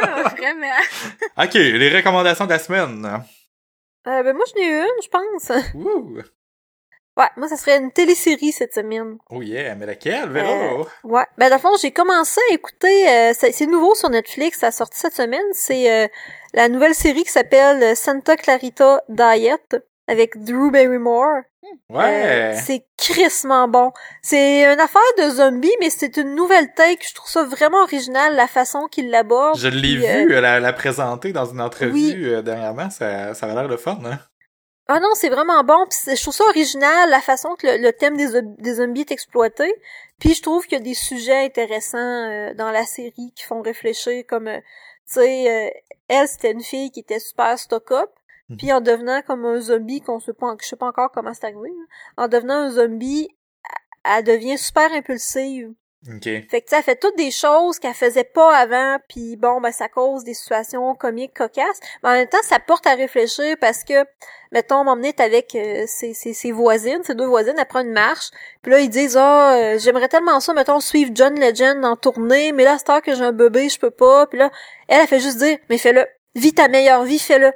ça, vraiment. [LAUGHS] ok, les recommandations de la semaine. Euh, ben moi, j'en ai une, je pense. Wouh! Ouais, moi, ça serait une télésérie cette semaine. Oh yeah, mais laquelle, Véro? Ouais. Ben, dans le fond, j'ai commencé à écouter, euh, c'est nouveau sur Netflix, ça a sorti cette semaine. C'est euh, la nouvelle série qui s'appelle euh, Santa Clarita Diet avec Drew Barrymore. ouais! Euh, c'est crissement bon. C'est une affaire de zombies, mais c'est une nouvelle take. Je trouve ça vraiment original, la façon qu'il l'aborde. Je l'ai euh, vu, la, la présenter dans une entrevue Oui. euh, dernièrement, ça, ça avait l'air de fun, hein? Ah non, c'est vraiment bon. Puis je trouve ça original, la façon que le, le thème des, zo- des zombies est exploité. Puis je trouve qu'il y a des sujets intéressants euh, dans la série qui font réfléchir, comme, euh, tu sais, euh, elle, c'était une fille qui était super stock-up. Mhm. Puis en devenant comme un zombie, qu'on sait pas, je sais pas encore comment c'est arrivé, en devenant un zombie, elle devient super impulsive. Fait que elle fait toutes des choses qu'elle faisait pas avant, puis bon, ben ça cause des situations comiques cocasses. Mais en même temps, ça porte à réfléchir parce que, mettons, m'emmener avec euh, ses, ses, ses voisines, ses deux voisines, elle prend une marche, puis là, ils disent « Ah, euh, j'aimerais tellement ça, mettons, suivre John Legend en tournée, mais là, à cette heure que j'ai un bébé, je peux pas. » Puis là, elle, elle fait juste dire « Mais fais-le, vis ta meilleure vie, fais-le. »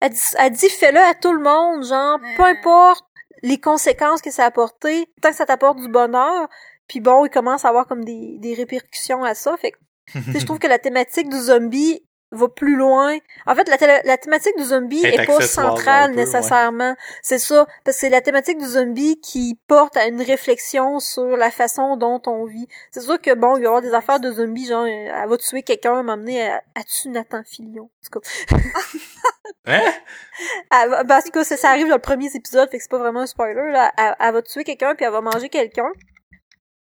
Elle dit, elle dit fais-le à tout le monde, genre, peu importe les conséquences que ça a apporté, tant que ça t'apporte du bonheur, puis bon, il commence à avoir comme des, des répercussions à ça. Fait que, [LAUGHS] je trouve que la thématique du zombie va plus loin. En fait, la, thématique du zombie Est est, pas centrale peu, ouais. nécessairement. C'est ça. Parce que c'est la thématique du zombie qui porte à une réflexion sur la façon dont on vit. C'est sûr que bon, il va y avoir des affaires de zombies, genre, elle va tuer quelqu'un, m'emmener à, à tuer Nathan Fillion. En tout cas, Hein? [LAUGHS] elle parce que ça, ça arrive dans le premier épisode, fait que c'est pas vraiment un spoiler, là. Elle, elle va tuer quelqu'un puis elle va manger quelqu'un.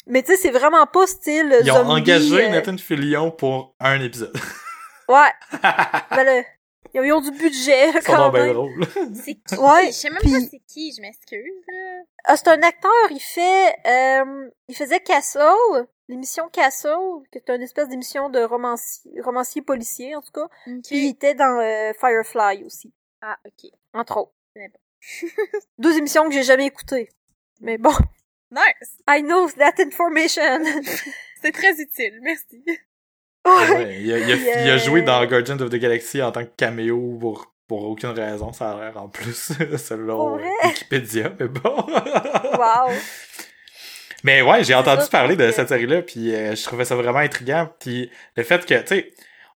Mais tu sais, c'est vraiment pas style Ils ont zombie. engagé euh, Nathan Fillion pour un épisode. Ouais. [LAUGHS] ben là, ils ont, ils ont du budget, quand même. drôles. [LAUGHS] C'est qui? Ouais, je sais même pas c'est qui, je m'excuse, là. Ah, c'est un acteur, il fait, euh, il faisait Castle, l'émission Castle, qui est une espèce d'émission de romancier, romancier policier, en tout cas. Ok. Puis il était dans euh, Firefly aussi, Ah, ok. entre autres. [LAUGHS] Deux émissions que j'ai jamais écoutées. Mais bon, Nice! I know that information. [LAUGHS] C'est très utile, merci. Ouais, il, a, il a- Puis, il a joué dans Guardians of the Galaxy en tant que caméo pour pour aucune raison, ça a l'air en plus, [LAUGHS] selon vrai? Wikipédia, mais bon. Wow. Mais ouais, j'ai entendu parler de cette série-là, puis euh, je trouvais ça vraiment intriguant. Puis le fait que, tu sais,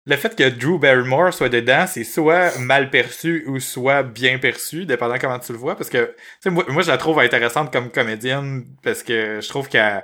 le fait que Drew Barrymore soit dedans, c'est soit mal perçu ou soit bien perçu, dépendant comment tu le vois. Parce que, moi, moi, je la trouve intéressante comme comédienne, parce que je trouve qu'elle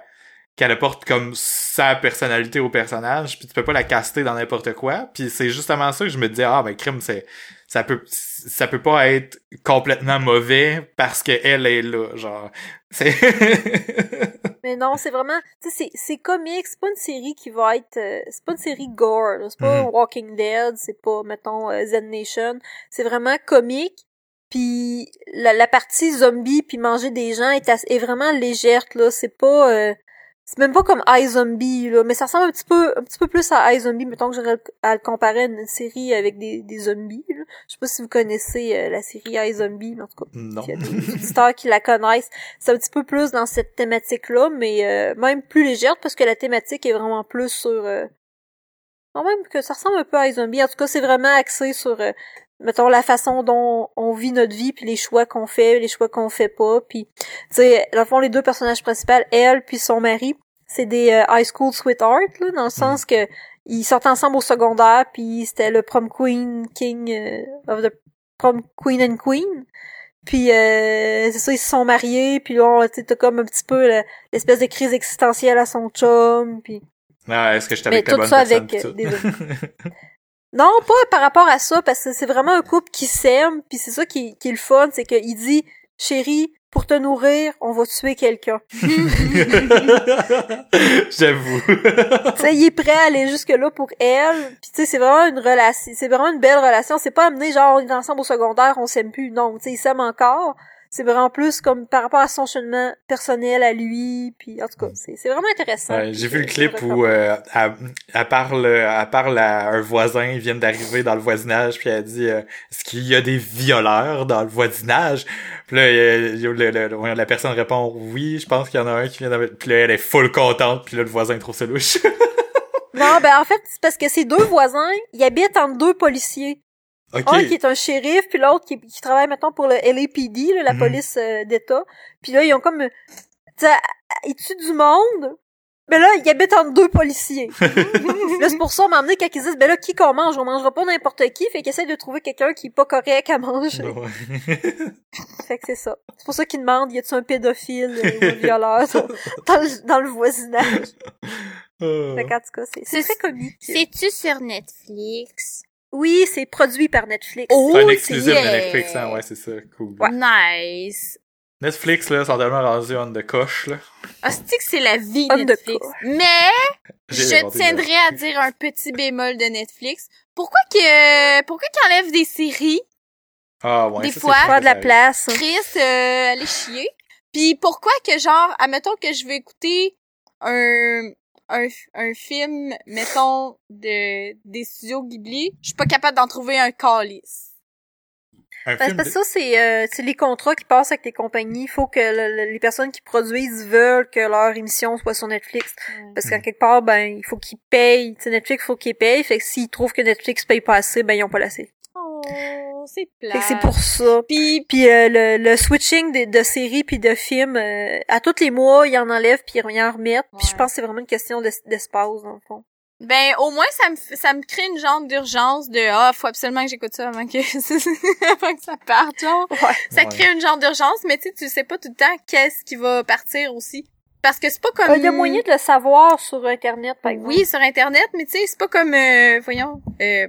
apporte comme sa personnalité au personnage, puis tu peux pas la caster dans n'importe quoi. Puis c'est justement ça que je me disais, ah ben crime, c'est ça peut ça peut pas être complètement mauvais parce que elle est là, genre. C'est [LAUGHS] Mais non, c'est vraiment, tu sais, c'est- c'est comique, c'est pas une série qui va être, euh, c'est pas une série gore, là. c'est pas Mhm. Walking Dead, c'est pas, mettons, euh, Z Nation, c'est vraiment comique, puis la, la partie zombie puis manger des gens est, est vraiment légère, là, c'est pas, euh, c'est même pas comme iZombie, là, mais ça ressemble un petit peu, un petit peu plus à iZombie, mettons que j'aurais à le comparer à une série avec des, des zombies, là. Je sais pas si vous connaissez euh, la série iZombie, mais en tout cas, non. il y a des auditeurs qui la connaissent. C'est un petit peu plus dans cette thématique-là, mais euh, même plus légère parce que la thématique est vraiment plus sur... Euh... quand même que ça ressemble un peu à iZombie. En tout cas, c'est vraiment axé sur, euh, mettons, la façon dont on vit notre vie, puis les choix qu'on fait, les choix qu'on fait pas. Puis, tu sais, dans le fond, les deux personnages principaux, elle puis son mari, c'est des euh, high school sweethearts, là, dans le sens que ils sortent ensemble au secondaire, puis c'était le prom queen king euh, of the prom queen and queen. Puis euh, c'est ça, ils se sont mariés, puis là, tu sais, t'as comme un petit peu le- l'espèce de crise existentielle à son chum, puis... Ah, est-ce que je avec la tout bonne ça personne avec, [LAUGHS] Non, pas par rapport à ça, parce que c'est vraiment un couple qui s'aime, puis c'est ça qui, qui est le fun, c'est qu'il dit « Chérie, pour te nourrir, on va tuer quelqu'un. [LAUGHS] J'avoue. tu sais, il est prêt à aller jusque-là pour elle. Puis tu sais, c'est vraiment une relation, c'est vraiment une belle relation. C'est pas amené genre on est ensemble au secondaire, on s'aime plus. Non, tu sais, ils s'aiment encore. C'est vraiment plus comme par rapport à son cheminement personnel à lui. Puis en tout cas, c'est c'est vraiment intéressant. Ouais, j'ai vu le clip où euh, elle, elle parle, elle parle à un voisin, ils viennent d'arriver dans le voisinage, puis elle dit euh, est-ce qu'il y a des violeurs dans le voisinage? Puis là, il le- le- le- la personne répond oui, je pense qu'il y en a un qui vient d'arriver. Puis là, elle est full contente, puis là le voisin trouve ça louche. [LAUGHS] Non, ben en fait, c'est parce que ces deux voisins, ils habitent entre deux policiers. Ok. Un qui est un shérif, puis l'autre qui, qui travaille maintenant pour le LAPD, là, la Mhm. police euh, d'État. Puis là, ils ont comme... euh, Tu sais, ils tuent du monde, mais là, ils habitent entre deux policiers. [LAUGHS] là, c'est pour ça, m'emmener quand ils disent, ben là, qui qu'on mange? On mangera pas n'importe qui, fait qu'ils essaient de trouver quelqu'un qui est pas correct à manger. Ouais. [LAUGHS] Fait que c'est ça. C'est pour ça qu'ils demandent, y a-tu un pédophile euh, ou un violeur dans, dans le, dans le voisinage? Ah. [LAUGHS] Fait qu'en tout cas, c'est c'est C'est- très comique. C'est-tu sur Netflix? Oui, c'est produit par Netflix. Oh, C'est un exclusif yeah. de Netflix, hein, ouais, c'est ça, cool. Nice. Netflix, là, sont tellement rendus on the coche, là. Ah, c'est que c'est la vie On Netflix. coche. Mais, je inventé tiendrai à dire un petit bémol de Netflix. Pourquoi que, pourquoi qu'ils enlèvent des séries? Ah, ouais, des ça, c'est fois- que de la ça place. Chris, euh, allez chier. Puis pourquoi que genre, admettons que je veux écouter un, un, un film, mettons, de, des studios Ghibli, je suis pas capable d'en trouver un calice. Ben, parce de- que ça, c'est euh, c'est les contrats qui passent avec les compagnies. Il faut que le- le- les personnes qui produisent veulent que leur émission soit sur Netflix. Parce qu'en quelque part, ben, il faut qu'ils payent. Tu sais, Netflix, faut qu'ils payent. Fait que s'ils trouvent que Netflix paye pas assez, ben, ils ont pas série. Oh, c'est plat. C'est pour ça. Puis, Puis euh, le, le switching de, de séries puis de films, euh, à tous les mois, ils en enlèvent puis ils en remettent. Puis je pense que c'est vraiment une question d'es- d'espace, dans le fond. ben, au moins, ça me, ça me crée une genre d'urgence de, ah, faut absolument que j'écoute ça avant que, [LAUGHS] avant que ça parte, genre. Ouais. Ça Ouais. crée une genre d'urgence, mais tu sais, tu sais pas tout le temps qu'est-ce qui va partir aussi. Parce que c'est pas comme... Euh, Il y a moyen de le savoir sur Internet, par exemple. Oui, sur Internet, mais tu sais, c'est pas comme, euh, voyons, euh,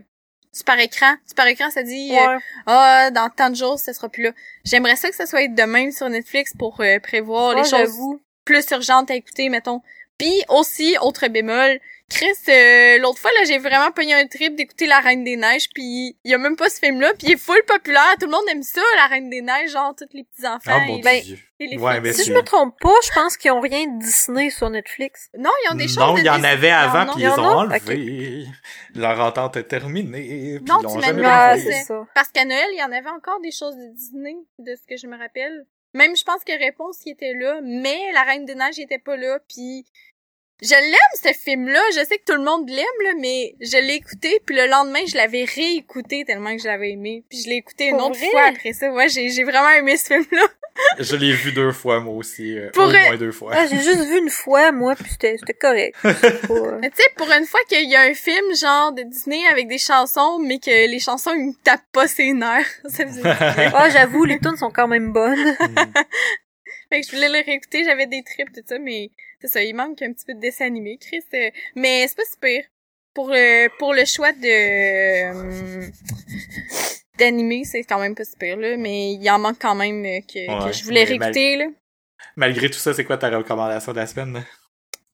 super écran. Super écran, ça dit, euh, Ouais. ah, dans tant de jours, ça sera plus là. J'aimerais ça que ça soit de même sur Netflix pour euh, prévoir Ouais, les choses plus urgentes à écouter, mettons. Puis aussi, autre bémol, Chris, euh, l'autre fois, là, j'ai vraiment pogné un trip d'écouter La Reine des Neiges, puis il y a même pas ce film-là, puis il est full populaire, tout le monde aime ça, La Reine des Neiges, genre, tous les petits-enfants Ah, mon et, ben, dieu. et les Ouais, mais Si je me trompe pas, je pense qu'ils ont rien de Disney sur Netflix. Non, ils ont des choses Non, il y en avait avant, puis il ils en ont enlevé. Leur entente est terminée, puis Non, ils l'ont tu jamais c'est- ça. Parce qu'à Noël, il y en avait encore des choses de Disney, de ce que je me rappelle. Même, je pense que Réponse, il était là, mais La Reine des Neiges, il était pas là, puis je l'aime ce film-là. Je sais que tout le monde l'aime là, mais je l'ai écouté puis le lendemain je l'avais réécouté tellement que je l'avais aimé. Puis je l'ai écouté une autre vrai? fois après ça. Ouais, j'ai j'ai vraiment aimé ce film-là. [LAUGHS] Je l'ai vu deux fois, moi aussi. euh, Pour au moins deux fois. Ah, j'ai juste vu une fois, moi, puis c'était c'était correct. [LAUGHS] Pas, euh, Mais tu sais, pour une fois qu'il y a un film genre de Disney avec des chansons, mais que les chansons ils me tapent pas ses nerfs, [LAUGHS] ça faisait bien. Ah, j'avoue, les tunes sont quand même bonnes. Fait que je voulais le réécouter, j'avais des trips, tout ça, mais c'est ça, il manque un petit peu de dessin animé, Chris. euh, mais c'est pas si pire. Pour le, pour le choix de, euh, d'animé, c'est quand même pas si pire, là, mais il en manque quand même euh, que, Ouais, que je voulais mal- réécouter, là. Malgré tout ça, c'est quoi ta recommandation de la semaine?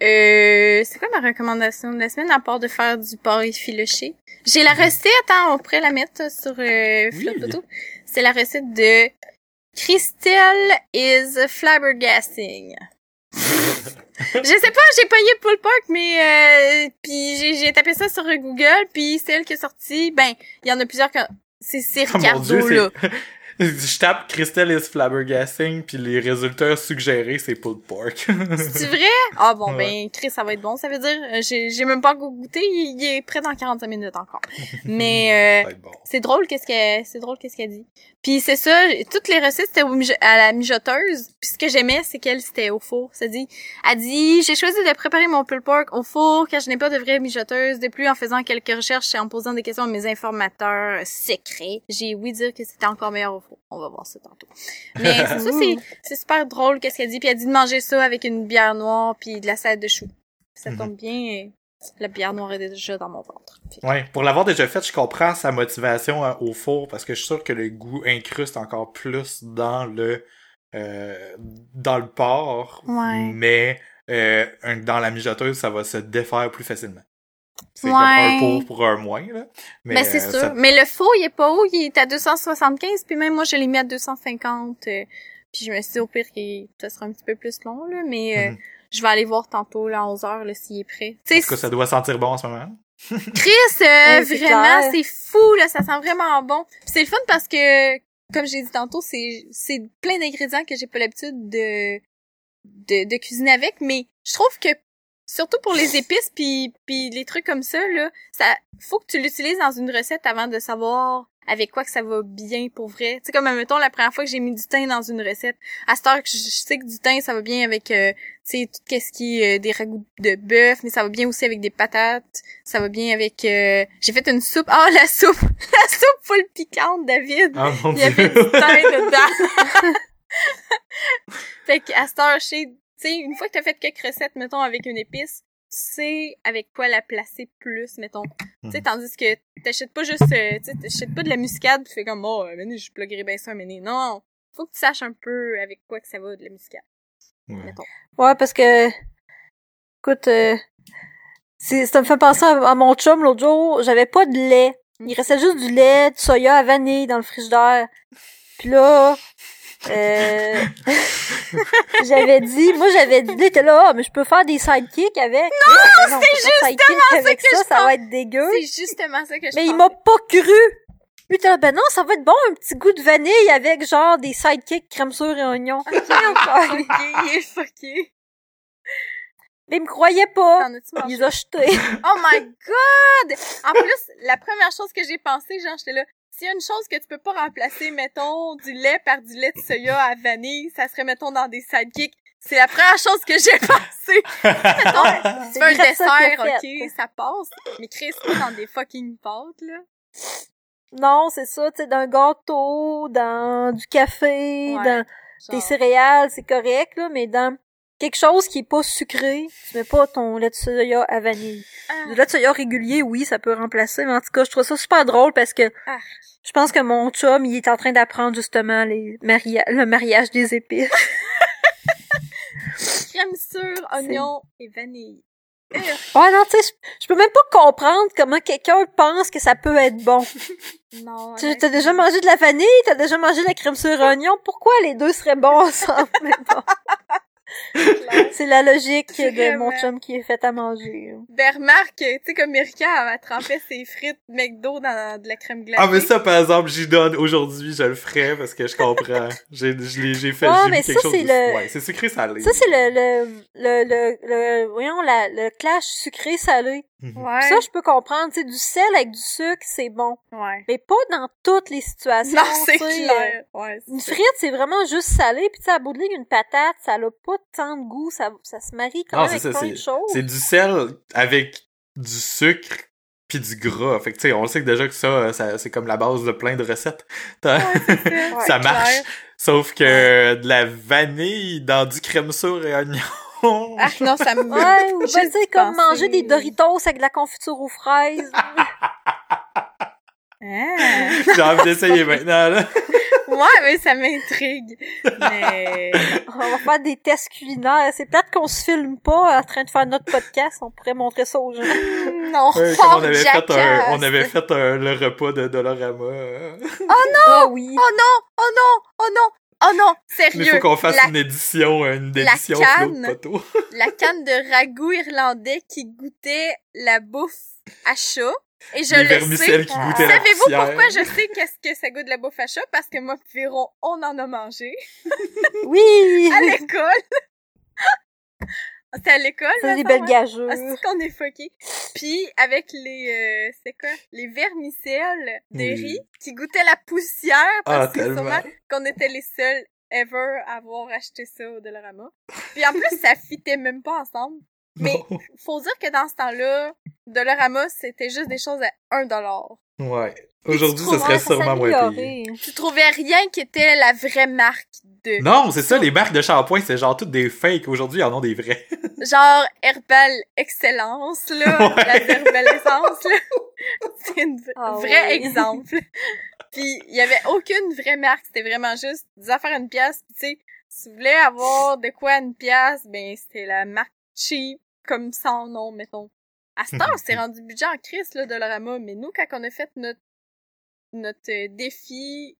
Euh, c'est quoi ma recommandation de la semaine à part de faire du porc effiloché? J'ai la recette, hein, on pourrait la mettre sur euh, Oui. C'est la recette de Christelle is flabbergasting. [LAUGHS] [LAUGHS] je sais pas, j'ai payé Pull Park, mais euh, puis j'ai j'ai tapé ça sur Google, puis celle qui est sortie, ben, il y en a plusieurs que c'est c'est Oh mon Ricardo là. [LAUGHS] [LAUGHS] Je tape Christelle is flabbergasting, puis les résultats suggérés, c'est pulled pork. [LAUGHS] C'est vrai? Ah bon, Ouais. ben, Chris, ça va être bon, ça veut dire. euh, J'ai j'ai même pas goûté, il, il est prêt dans 45 minutes encore. Mais [LAUGHS] euh, bon. c'est drôle qu'est-ce qu'elle c'est drôle qu'est-ce qu'elle dit. Puis c'est ça, toutes les recettes c'était à la mijoteuse. Puis ce que j'aimais, c'est qu'elle c'était au four. Ça dit, elle dit, j'ai choisi de préparer mon pulled pork au four car je n'ai pas de vraie mijoteuse. De plus, en faisant quelques recherches et en posant des questions à mes informateurs secrets, j'ai oui dire que c'était encore meilleur au On va voir ça tantôt. Mais c'est ça, c'est c'est super drôle qu'est-ce qu'elle dit. Puis elle dit de manger ça avec une bière noire puis de la salade de choux. Ça Mhm. tombe bien. et La bière noire est déjà dans mon ventre. Que- Ouais, pour l'avoir déjà fait, je comprends sa motivation euh, au four parce que je suis sûr que le goût incruste encore plus dans le euh, dans le porc, Ouais. mais euh, dans la mijoteuse, ça va se défaire plus facilement. C'est Ouais. comme un pour pour un moins là. Mais Ben, c'est euh, sûr. ça- Mais le faux, il est pas haut, il est à 275, puis même moi, je l'ai mis à 250. euh, puis je me suis dit, au pire, qu'il ça sera un petit peu plus long, là, mais euh, Mhm. je vais aller voir tantôt, là, à 11 heures, là, s'il est prêt. Tu En sais, tout cas, ça doit sentir bon en ce moment. [LAUGHS] Chris, euh, Oui, vraiment, c'est fou, là, ça sent vraiment bon. C'est le fun parce que, comme j'ai dit tantôt, c'est c'est plein d'ingrédients que j'ai pas l'habitude de, de de cuisiner avec, mais je trouve que surtout pour les épices puis puis les trucs comme ça là, ça faut que tu l'utilises dans une recette avant de savoir avec quoi que ça va bien pour vrai. Tu sais comme mettons la première fois que j'ai mis du thym dans une recette, à cette heure que je, je sais que du thym ça va bien avec euh, tu sais tout qu'est-ce qui est euh, des ragoûts de bœuf, mais ça va bien aussi avec des patates, ça va bien avec euh, j'ai fait une soupe. Ah la soupe, [LAUGHS] la soupe full piquante David. Ah mon Il y avait du thym dedans. [LAUGHS] fait qu'à cette heure, je sais, tu sais, une fois que t'as fait quelques recettes, mettons, avec une épice, tu sais avec quoi la placer plus, mettons. Tu sais, Mhm. tandis que t'achètes pas juste, euh, tu sais, t'achètes pas de la muscade pis tu fais comme, oh, mais je pluguerai bien ça, mais non. Faut que tu saches un peu avec quoi que ça va de la muscade, Ouais. mettons. Ouais, parce que, écoute, euh, c'est- ça me fait penser à, à mon chum l'autre jour. J'avais pas de lait. Il restait juste du lait, de soya à vanille dans le frigidaire. Puis là, euh, [LAUGHS] j'avais dit, moi j'avais dit, il était là, ah, mais je peux faire des sidekicks avec. Non, c'est justement ça que ça, je ça va être dégueu. C'est justement ça que je Mais il pensais. m'a pas cru. Lui, là, ben non, ça va être bon, un petit goût de vanille avec genre des sidekicks crème sure et oignons. fucké, il est fucké. Mais il me croyait pas. Il les a jetés. Oh my god! En plus, la première chose que j'ai pensé, genre, j'étais là, s'il y a une chose que tu peux pas remplacer, mettons, du lait par du lait de soya à vanille, ça serait, mettons, dans des sidekicks. C'est la première chose que j'ai [LAUGHS] pensé. Mettons, tu veux un dessert, ok, ça passe. Mais Chris, pas dans des fucking pâtes, là. Non, c'est ça, tu sais, d'un gâteau, dans du café, Ouais, dans des céréales, c'est correct, là, mais dans quelque chose qui est pas sucré, tu mets pas ton lait de soya à vanille. ah, Le lait de soya régulier, oui, ça peut remplacer, mais en tout cas, je trouve ça super drôle parce que Ah. je pense que mon chum, il est en train d'apprendre justement les maria le mariage des épices. [LAUGHS] crème sûre, oignon et vanille. Ouais, non, tu sais, je- peux même pas comprendre comment quelqu'un pense que ça peut être bon. [LAUGHS] Non, Tu as déjà mangé de la vanille, t'as déjà mangé de la crème sur oignon, pourquoi les deux seraient bons ensemble? [LAUGHS] Mais bon. C'est la logique de mon chum qui est fait à manger. Ben, remarque, tu sais, comme Erika, elle trempait ses frites McDo dans de la crème glacée. Ah, mais ça, par exemple, j'y donne aujourd'hui, je le ferais parce que je comprends. [LAUGHS] J'ai, j'ai fait, Ouais, mais quelque ça, chose c'est de... le- Ouais, c'est sucré salé. Ça, c'est le, le, le, le, le- voyons, la, le clash sucré-salé. Mhm. Ouais. Ça, je peux comprendre, tu sais, du sel avec du sucre, c'est bon. Ouais. Mais pas dans toutes les situations. Non, c'est clair. Ouais, euh, Une c'est ça. frite, c'est vraiment juste salé, puis tu sais, à bout de ligne, une patate, ça a pas tant de goût, ça, ça se marie quand Non, même avec ça, plein de choses. C'est du sel avec du sucre puis du gras. Fait que, tu sais, on le sait que déjà que ça, ça c'est comme la base de plein de recettes. [LAUGHS] Ouais, [LAUGHS] ça. Ouais, marche. clair. Sauf que de la vanille dans du crème sûre et oignon. Ah, non, ça me... Ouais, ou ben, sais, comme manger des Doritos avec de la confiture aux fraises. [LAUGHS] Ah. J'ai envie d'essayer maintenant, là. Ouais, mais ça m'intrigue. Mais... on va faire des tests culinaires. C'est peut-être qu'on se filme pas en train de faire notre podcast, on pourrait montrer ça aux gens. Non, Ouais, oh, comme on avait fait un, on avait fait un, le repas de Dolorama. euh. Ah oui. Oh non! Oh non! Oh non! Oh non! Mais Sérieux! faut qu'on fasse la, une édition, une la édition de canne. [LAUGHS] la canne de ragoût irlandais qui goûtait la bouffe à chat. Et je Les le sais. qui la Savez-vous poussière. pourquoi je sais qu'est-ce que ça goûte la bouffe à chat? Parce que moi, Véron, on en a mangé. Oui! [LAUGHS] À l'école! C'était à l'école, C'est des belles gageuses. Ah, c'est qu'on est fucké. Puis avec les euh, c'est quoi? Les vermicelles de Oui. riz qui goûtaient la poussière Ah, parce que tellement. sûrement qu'on était les seuls ever à avoir acheté ça au Dollarama. Puis en plus ça fitait même pas ensemble. Mais Non. faut dire que dans ce temps-là, Dollarama c'était juste des choses à 1 dollar. Ouais. Aujourd'hui, ça Ouais, serait sûrement moins payé. Tu trouvais rien qui était la vraie marque de Non, c'est ça, les marques de shampoing, c'est genre toutes des fakes. Aujourd'hui, ils en ont des vrais. [LAUGHS] genre Herbal Excellence là, [LAUGHS] Ouais. la Herbal Essence là. [LAUGHS] C'est un Ah vrai exemple. Puis il y avait aucune vraie marque, c'était vraiment juste des affaires à une pièce. Tu sais, si vous voulez avoir de quoi à une pièce, ben c'était la marque cheap comme sans nom mettons. À ce temps, c'est rendu budget en crise là de Dollarama, mais nous quand on a fait notre notre euh, défi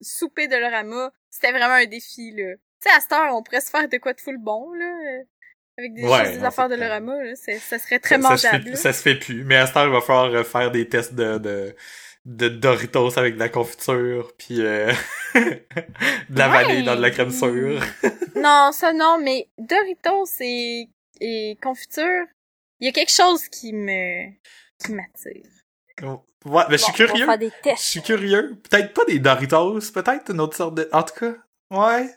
souper de Dollarama, c'était vraiment un défi là. Tu sais à cette heure, on pourrait se faire de quoi de full bon là. Avec des, Ouais, juste des affaires de. Dollarama, là, ça serait très ça, ça se mangeable. fait, ça se fait plus. Mais à ce temps, il va falloir faire des tests de, de, de Doritos avec de la confiture, puis euh, [LAUGHS] de la Ouais. vanille dans de la crème sûre. [LAUGHS] Non, ça non, mais Doritos et, et confiture, il y a quelque chose qui me qui m'attire. Ouais, mais je suis curieux. va faire des Je suis curieux. Peut-être pas des Doritos, peut-être une autre sorte de... En tout cas, ouais.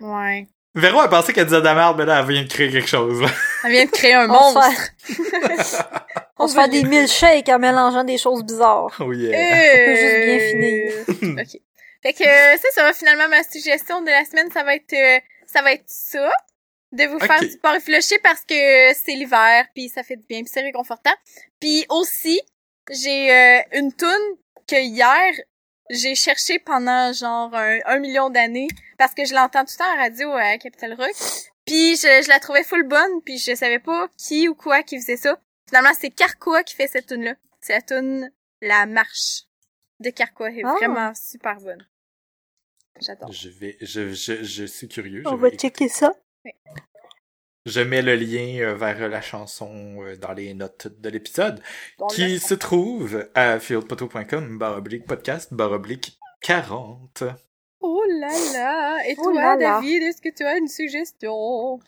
Ouais. Véro a pensé qu'elle disait de la merde, mais là, elle vient de créer quelque chose. là. Ça vient de créer un On se monstre. [LAUGHS] On se fait des milkshakes en mélangeant des choses bizarres. Oh yeah. Euh... juste bien finir. [LAUGHS] ok. Fait que euh, ça, ça va finalement ma suggestion de la semaine, ça va être euh, ça va être ça. De vous faire du sport effiloché parce que c'est l'hiver, puis ça fait du bien, puis c'est réconfortant. Puis aussi, j'ai euh, une toune que hier, j'ai cherché pendant genre un, un million d'années parce que je l'entends tout le temps à la radio à Capital Rock. Puis je, je la trouvais full bonne, puis je savais pas qui ou quoi qui faisait ça. Finalement, c'est Carquois qui fait cette tune là C'est la tune La Marche de Carquois. Elle est Ah. vraiment super bonne. J'adore. Je vais, je, je, je suis curieux. On je va checker ça. Je mets le lien euh, vers la chanson euh, dans les notes de l'épisode, qui se trouve à fieldpoto.com, baroblique podcast, baroblique 40. Oh là là! Et Oh toi, là. David, est-ce que tu as une suggestion?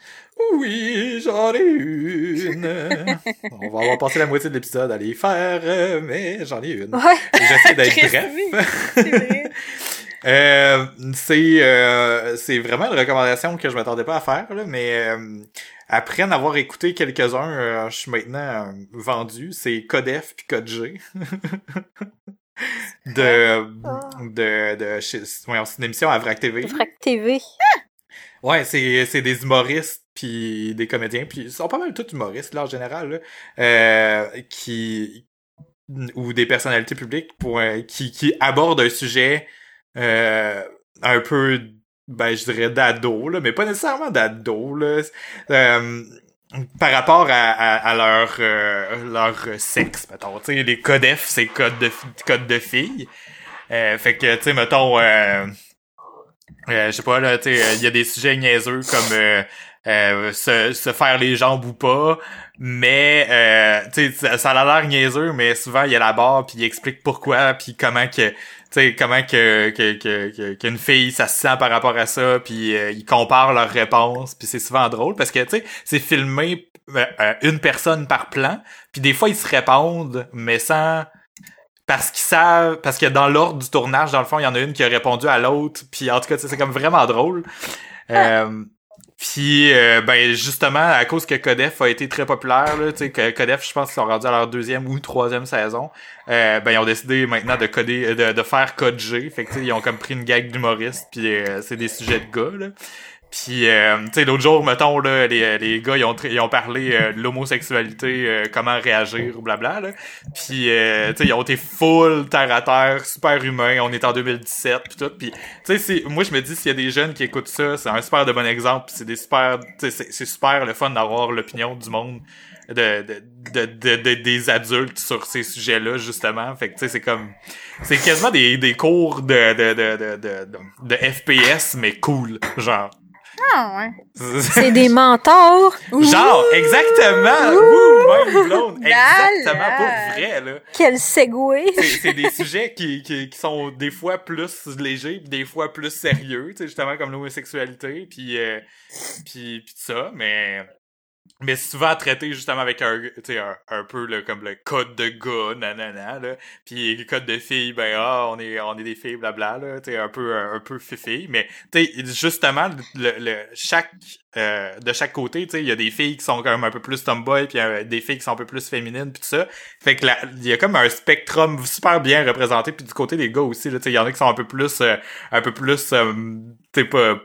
Oui, j'en ai une. [LAUGHS] On va avoir passé la moitié de l'épisode à les faire, euh, mais j'en ai une. Ouais. J'essaie d'être [LAUGHS] bref. [LAUGHS] Euh, c'est euh, c'est vraiment une recommandation que je m'attendais pas à faire là, mais euh, après en avoir écouté quelques-uns, euh, je suis maintenant euh, vendu. C'est Codef puis Code G. [LAUGHS] de Ah. de de chez- voyons, c'est une émission à Vrac TV. Frac TV. Ouais, c'est c'est des humoristes puis des comédiens puis ils sont pas mal tous humoristes là en général là, euh, qui ou des personnalités publiques pour qui qui abordent un sujet euh, un peu ben je dirais d'ado là mais pas nécessairement d'ado là. Euh, par rapport à, à, à leur euh, leur sexe mettons tu sais les codef c'est code de code de filles euh, fait que tu sais mettons euh, euh, je sais pas là, tu sais, il y a des sujets niaiseux comme euh, euh, se, se faire les jambes ou pas, mais tu sais, ça, a l'air niaiseux, mais souvent il y a la barre puis il explique pourquoi puis comment que sais comment que que que que- qu'une fille ça se sent par rapport à ça puis euh, ils comparent leurs réponses puis c'est souvent drôle parce que tu sais c'est filmé euh, euh, une personne par plan puis des fois ils se répondent mais sans parce qu'ils savent parce que dans l'ordre du tournage dans le fond il y en a une qui a répondu à l'autre puis en tout cas c'est comme vraiment drôle. Euh, puis euh, ben justement à cause que Codef a été très populaire là, tu sais que Codef je pense sont rendus à leur deuxième ou troisième saison euh, ben ils ont décidé maintenant de coder de, faire code G. Fait que ils ont comme pris une gag d'humoriste puis euh, c'est des sujets de gars là puis, euh, tu sais, l'autre jour, mettons, là, les, les gars, ils ont, ils ont parlé euh, de l'homosexualité, euh, comment réagir, blabla, là. Puis, euh, tu sais, ils ont été full terre à terre, super humains. On est en 2017, puis tout. Puis, tu sais, moi, je me dis, s'il y a des jeunes qui écoutent ça, c'est un super de bon exemple. c'est des super, c'est- super le fun d'avoir l'opinion du monde. De, de, de, de- de- des adultes sur ces sujets-là justement fait que tu sais c'est comme c'est quasiment des, des cours de, de, de, de, de, de FPS mais cool genre Ah, ouais. [LAUGHS] C'est des mentors. Genre, exactement! Ouh, mind blown! Là, Exactement, pour vrai, là. Quel segway. C'est des sujets qui, qui, qui sont des fois plus légers, pis des fois plus sérieux, tu sais, justement comme l'homosexualité, puis euh, puis puis tout ça, mais mais souvent traité justement avec un un, un peu là, comme le code de gars nanana là. Puis le code de filles ben ah on est on est des filles blabla là. Tu sais un peu un, peu fifi mais tu sais justement le, le chaque euh, de chaque côté il y a des filles qui sont quand même un peu plus tomboy puis euh, des filles qui sont un peu plus féminines puis tout ça. Fait que il y a comme un spectrum super bien représenté puis du côté des gars aussi il y en a qui sont un peu plus euh, un peu plus euh, pas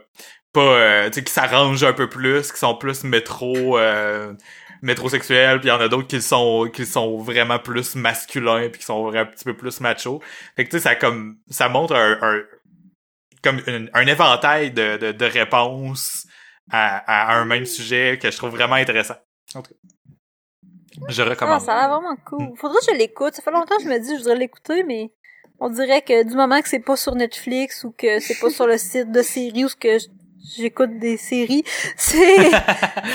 pas euh, tu sais qui s'arrangent un peu plus qui sont plus métro euh, métrosexuels puis il y en a d'autres qui sont qui sont vraiment plus masculins puis qui sont un petit peu plus macho fait que tu sais ça comme ça montre un, un comme un, un éventail de, de, de réponses à, à un même sujet que je trouve vraiment intéressant. En tout cas. Je Ah, recommande. ça a l'air vraiment cool. Faudrait que je l'écoute. Ça fait longtemps que je me dis que je voudrais l'écouter, mais on dirait que du moment que c'est pas sur Netflix ou que c'est pas sur le site de séries ou ce que j'écoute des séries, [LAUGHS] c'est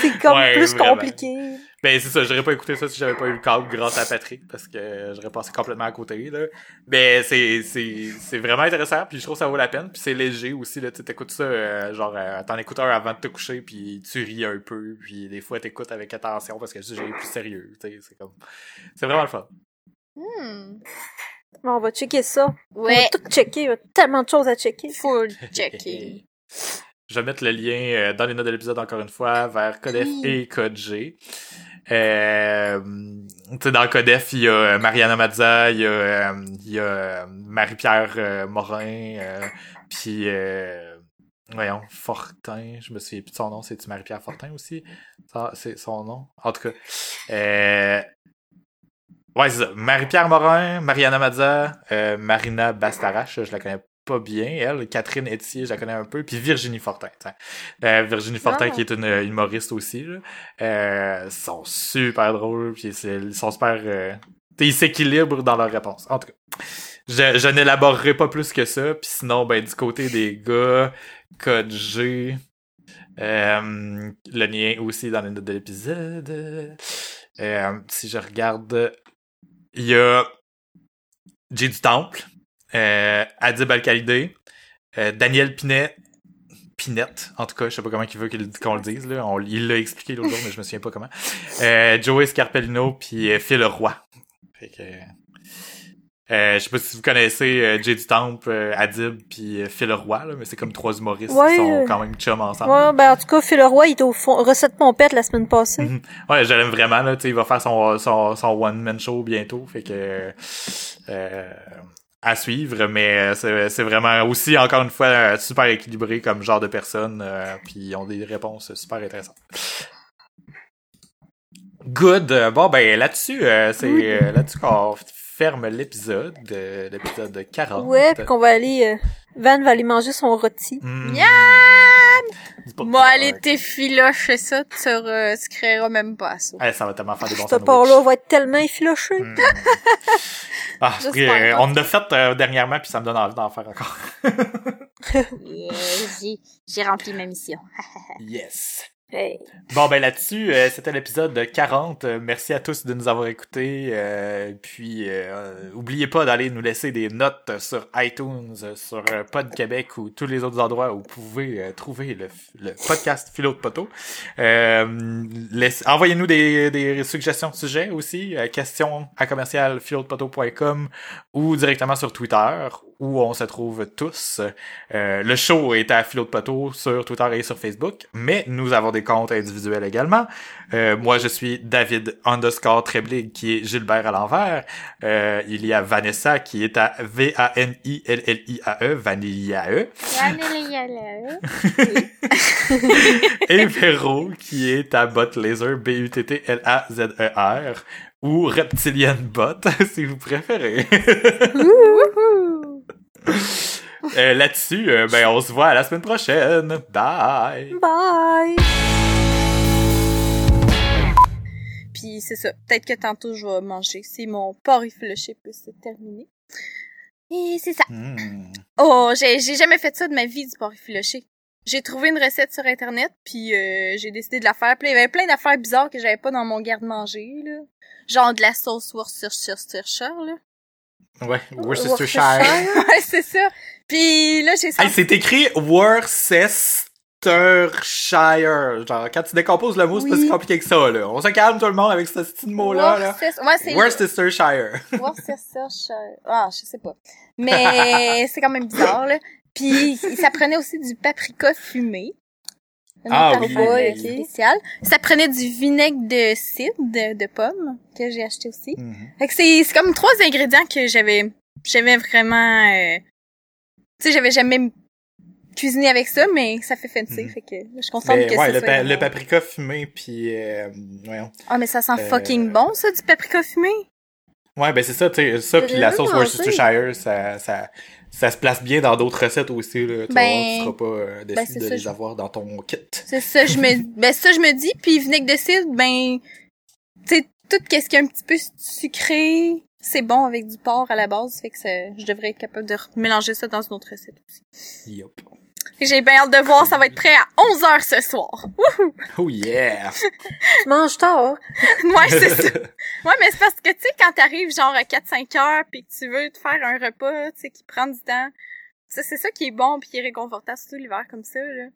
c'est comme Ouais, plus vraiment. compliqué. Ben c'est ça, j'aurais pas écouté ça si j'avais pas eu le câble grâce à Patrick parce que j'aurais passé complètement à côté là. Ben c'est c'est c'est vraiment intéressant puis je trouve que ça vaut la peine puis c'est léger aussi là, tu sais, t'écoutes ça euh, genre euh, t'en écoutes un avant de te coucher puis tu ris un peu puis des fois t'écoutes avec attention parce que est plus sérieux, tu sais, c'est comme c'est vraiment le fun. Hmm. Bon, on va checker ça. On va Ouais. tout checker. Il y a tellement de choses à checker. Faut le checker. [LAUGHS] Je vais mettre le lien euh, dans les notes de l'épisode encore une fois vers Codef et Code G. Euh, tu sais, dans Codef, il y a euh, Mariana Mazza, il y a, euh, il y a Marie-Pierre euh, Morin, euh, puis euh, voyons, Fortin, je me souviens plus de son nom, c'est-tu Marie-Pierre Fortin aussi? Ça, c'est son nom? En tout cas. Euh, ouais, c'est ça. Marie-Pierre Morin, Mariana Mazza, euh, Marina Bastarache, je la connais pas bien, elle. Catherine Etier, je la connais un peu. Puis Virginie Fortin. Euh, Virginie Fortin, Ah. qui est une euh, humoriste aussi, là. Euh, sont super drôles, puis ils sont super... Euh, ils s'équilibrent dans leurs réponses. En tout cas, je, je n'élaborerai pas plus que ça. Puis sinon, ben, du côté des gars, Code G... Euh, le lien aussi dans les notes de l'épisode. Euh, si je regarde, il y a Jay du Temple, euh, Adib Al-Khalidé, euh, Daniel Pinet, Pinette, en tout cas, je sais pas comment il veut qu'il- qu'on le dise, là. On- il l'a expliqué l'autre jour, mais je me souviens pas comment. Euh, Joey Scarpellino, puis euh, Phil Roy. Fait que, euh, je sais pas si vous connaissez euh, Jay du Temple, euh, Adib, puis euh, Phil Roy, là, mais c'est comme trois humoristes Ouais, qui sont euh, quand même chums ensemble. Ouais, ben en tout cas, Phil Roy, il était au fond, recette pompette la semaine passée. Mhm. Ouais, je l'aime vraiment, là, tu sais, il va faire son, son, son one-man show bientôt, fait que, euh, à suivre, mais euh, c'est, c'est vraiment aussi, encore une fois, euh, super équilibré comme genre de personne, euh, puis ils ont des réponses super intéressantes. Good. Bon, ben, là-dessus, euh, c'est euh, là-dessus qu'on ferme l'épisode, euh, l'épisode 40. Ouais, pis qu'on va aller, euh, Van va aller manger son rôti. Mm. Miam! Moi, aller t'effilocher ça, tu tu créeras même pas ça. Ouais, ça va tellement faire des bons Ce sandwichs. part-là va être tellement effiloché. Mm. [LAUGHS] Ah, on en a fait euh, dernièrement, puis ça me donne envie d'en faire encore. [LAUGHS] Yeah, j'ai rempli ma mission. [LAUGHS] yes. Hey. Bon, ben là-dessus, euh, c'était l'épisode 40. Euh, merci à tous de nous avoir écoutés. euh, puis, euh, oubliez pas d'aller nous laisser des notes sur iTunes, euh, sur euh, Pod Québec ou tous les autres endroits où vous pouvez euh, trouver le, podcast Philo de Poteau. Euh, Envoyez-nous des, des suggestions de sujets aussi. euh, questions à commercial ou directement sur Twitter où on se trouve tous. Euh, le show est à Philo de Poteau sur Twitter et sur Facebook, mais nous avons des comptes individuels également. Euh, moi, je suis David underscore Treblig, qui est Gilbert à l'envers. Euh, il y a Vanessa, qui est à V-A-N-I-L-L-I-A-E, Vanilla-E. [LAUGHS] et Véro, qui est à Botlaser, B-U-T-T-L-A-Z-E-R, ou Reptilian Bot, [LAUGHS] si vous préférez. Euh, Là-dessus, euh, ben, on se voit à la semaine prochaine. Bye! Bye! Puis c'est ça. Peut-être que tantôt je vais manger si mon porc effiloché peut se terminer. Et c'est ça. Hmm. Oh, j'ai j'ai jamais fait ça de ma vie du porc effiloché. J'ai trouvé une recette sur internet puis euh, j'ai décidé de la faire. Puis il y avait plein d'affaires bizarres que j'avais pas dans mon garde-manger là. Genre de la sauce Worcestershire là. Ouais, Worcestershire. Worcestershire. [LAUGHS] ouais, c'est ça. Puis là j'ai Hey, senti c'est écrit Worcestershire. Genre, quand tu décomposes le mot, c'est pas si compliqué que ça, là. On se calme tout le monde avec ce petit mot-là, là. Ouais, Worcestershire. [LAUGHS] Worcestershire. Ah, je sais pas. Mais [LAUGHS] c'est quand même bizarre, là. Puis, ça prenait aussi du paprika fumé. Ah oui, spéciale. Ça prenait du vinaigre de cidre, de, de pomme, que j'ai acheté aussi. Mhm. Fait que c'est, c'est comme trois ingrédients que j'avais, j'avais vraiment, euh, tu sais, j'avais jamais cuisiné avec ça, mais ça fait fancy, Mhm. fait que je suis contente que ouais, ça le, soit pa- dans- le paprika fumé, puis euh, voyons. Ah, mais ça sent Euh, fucking bon, ça, du paprika fumé? Ouais, ben c'est ça, tu sais, ça puis la sauce. Worcestershire, ça, ça, ça se place bien dans d'autres recettes aussi, là. Tu, Ben, tu seras pas euh, déçu ben, de les je- avoir dans ton kit. C'est ça, je me, [LAUGHS] ben ça je me dis, puis vinaigre de cidre, ben, tu sais, tout ce qui est un petit peu sucré, c'est bon avec du porc à la base, fait que ça, je devrais être capable de mélanger ça dans une autre recette aussi. Yup. Et J'ai bien hâte de voir, ça va être prêt à 11h ce soir. Oh yeah! Tu manges tard. [LAUGHS] ouais, c'est ça. Ouais, mais c'est parce que, tu sais, quand t'arrives genre à 4-5 heures pis que tu veux te faire un repas, tu sais, qui prend du temps, ça, c'est ça qui est bon pis qui est réconfortant, surtout l'hiver comme ça, là.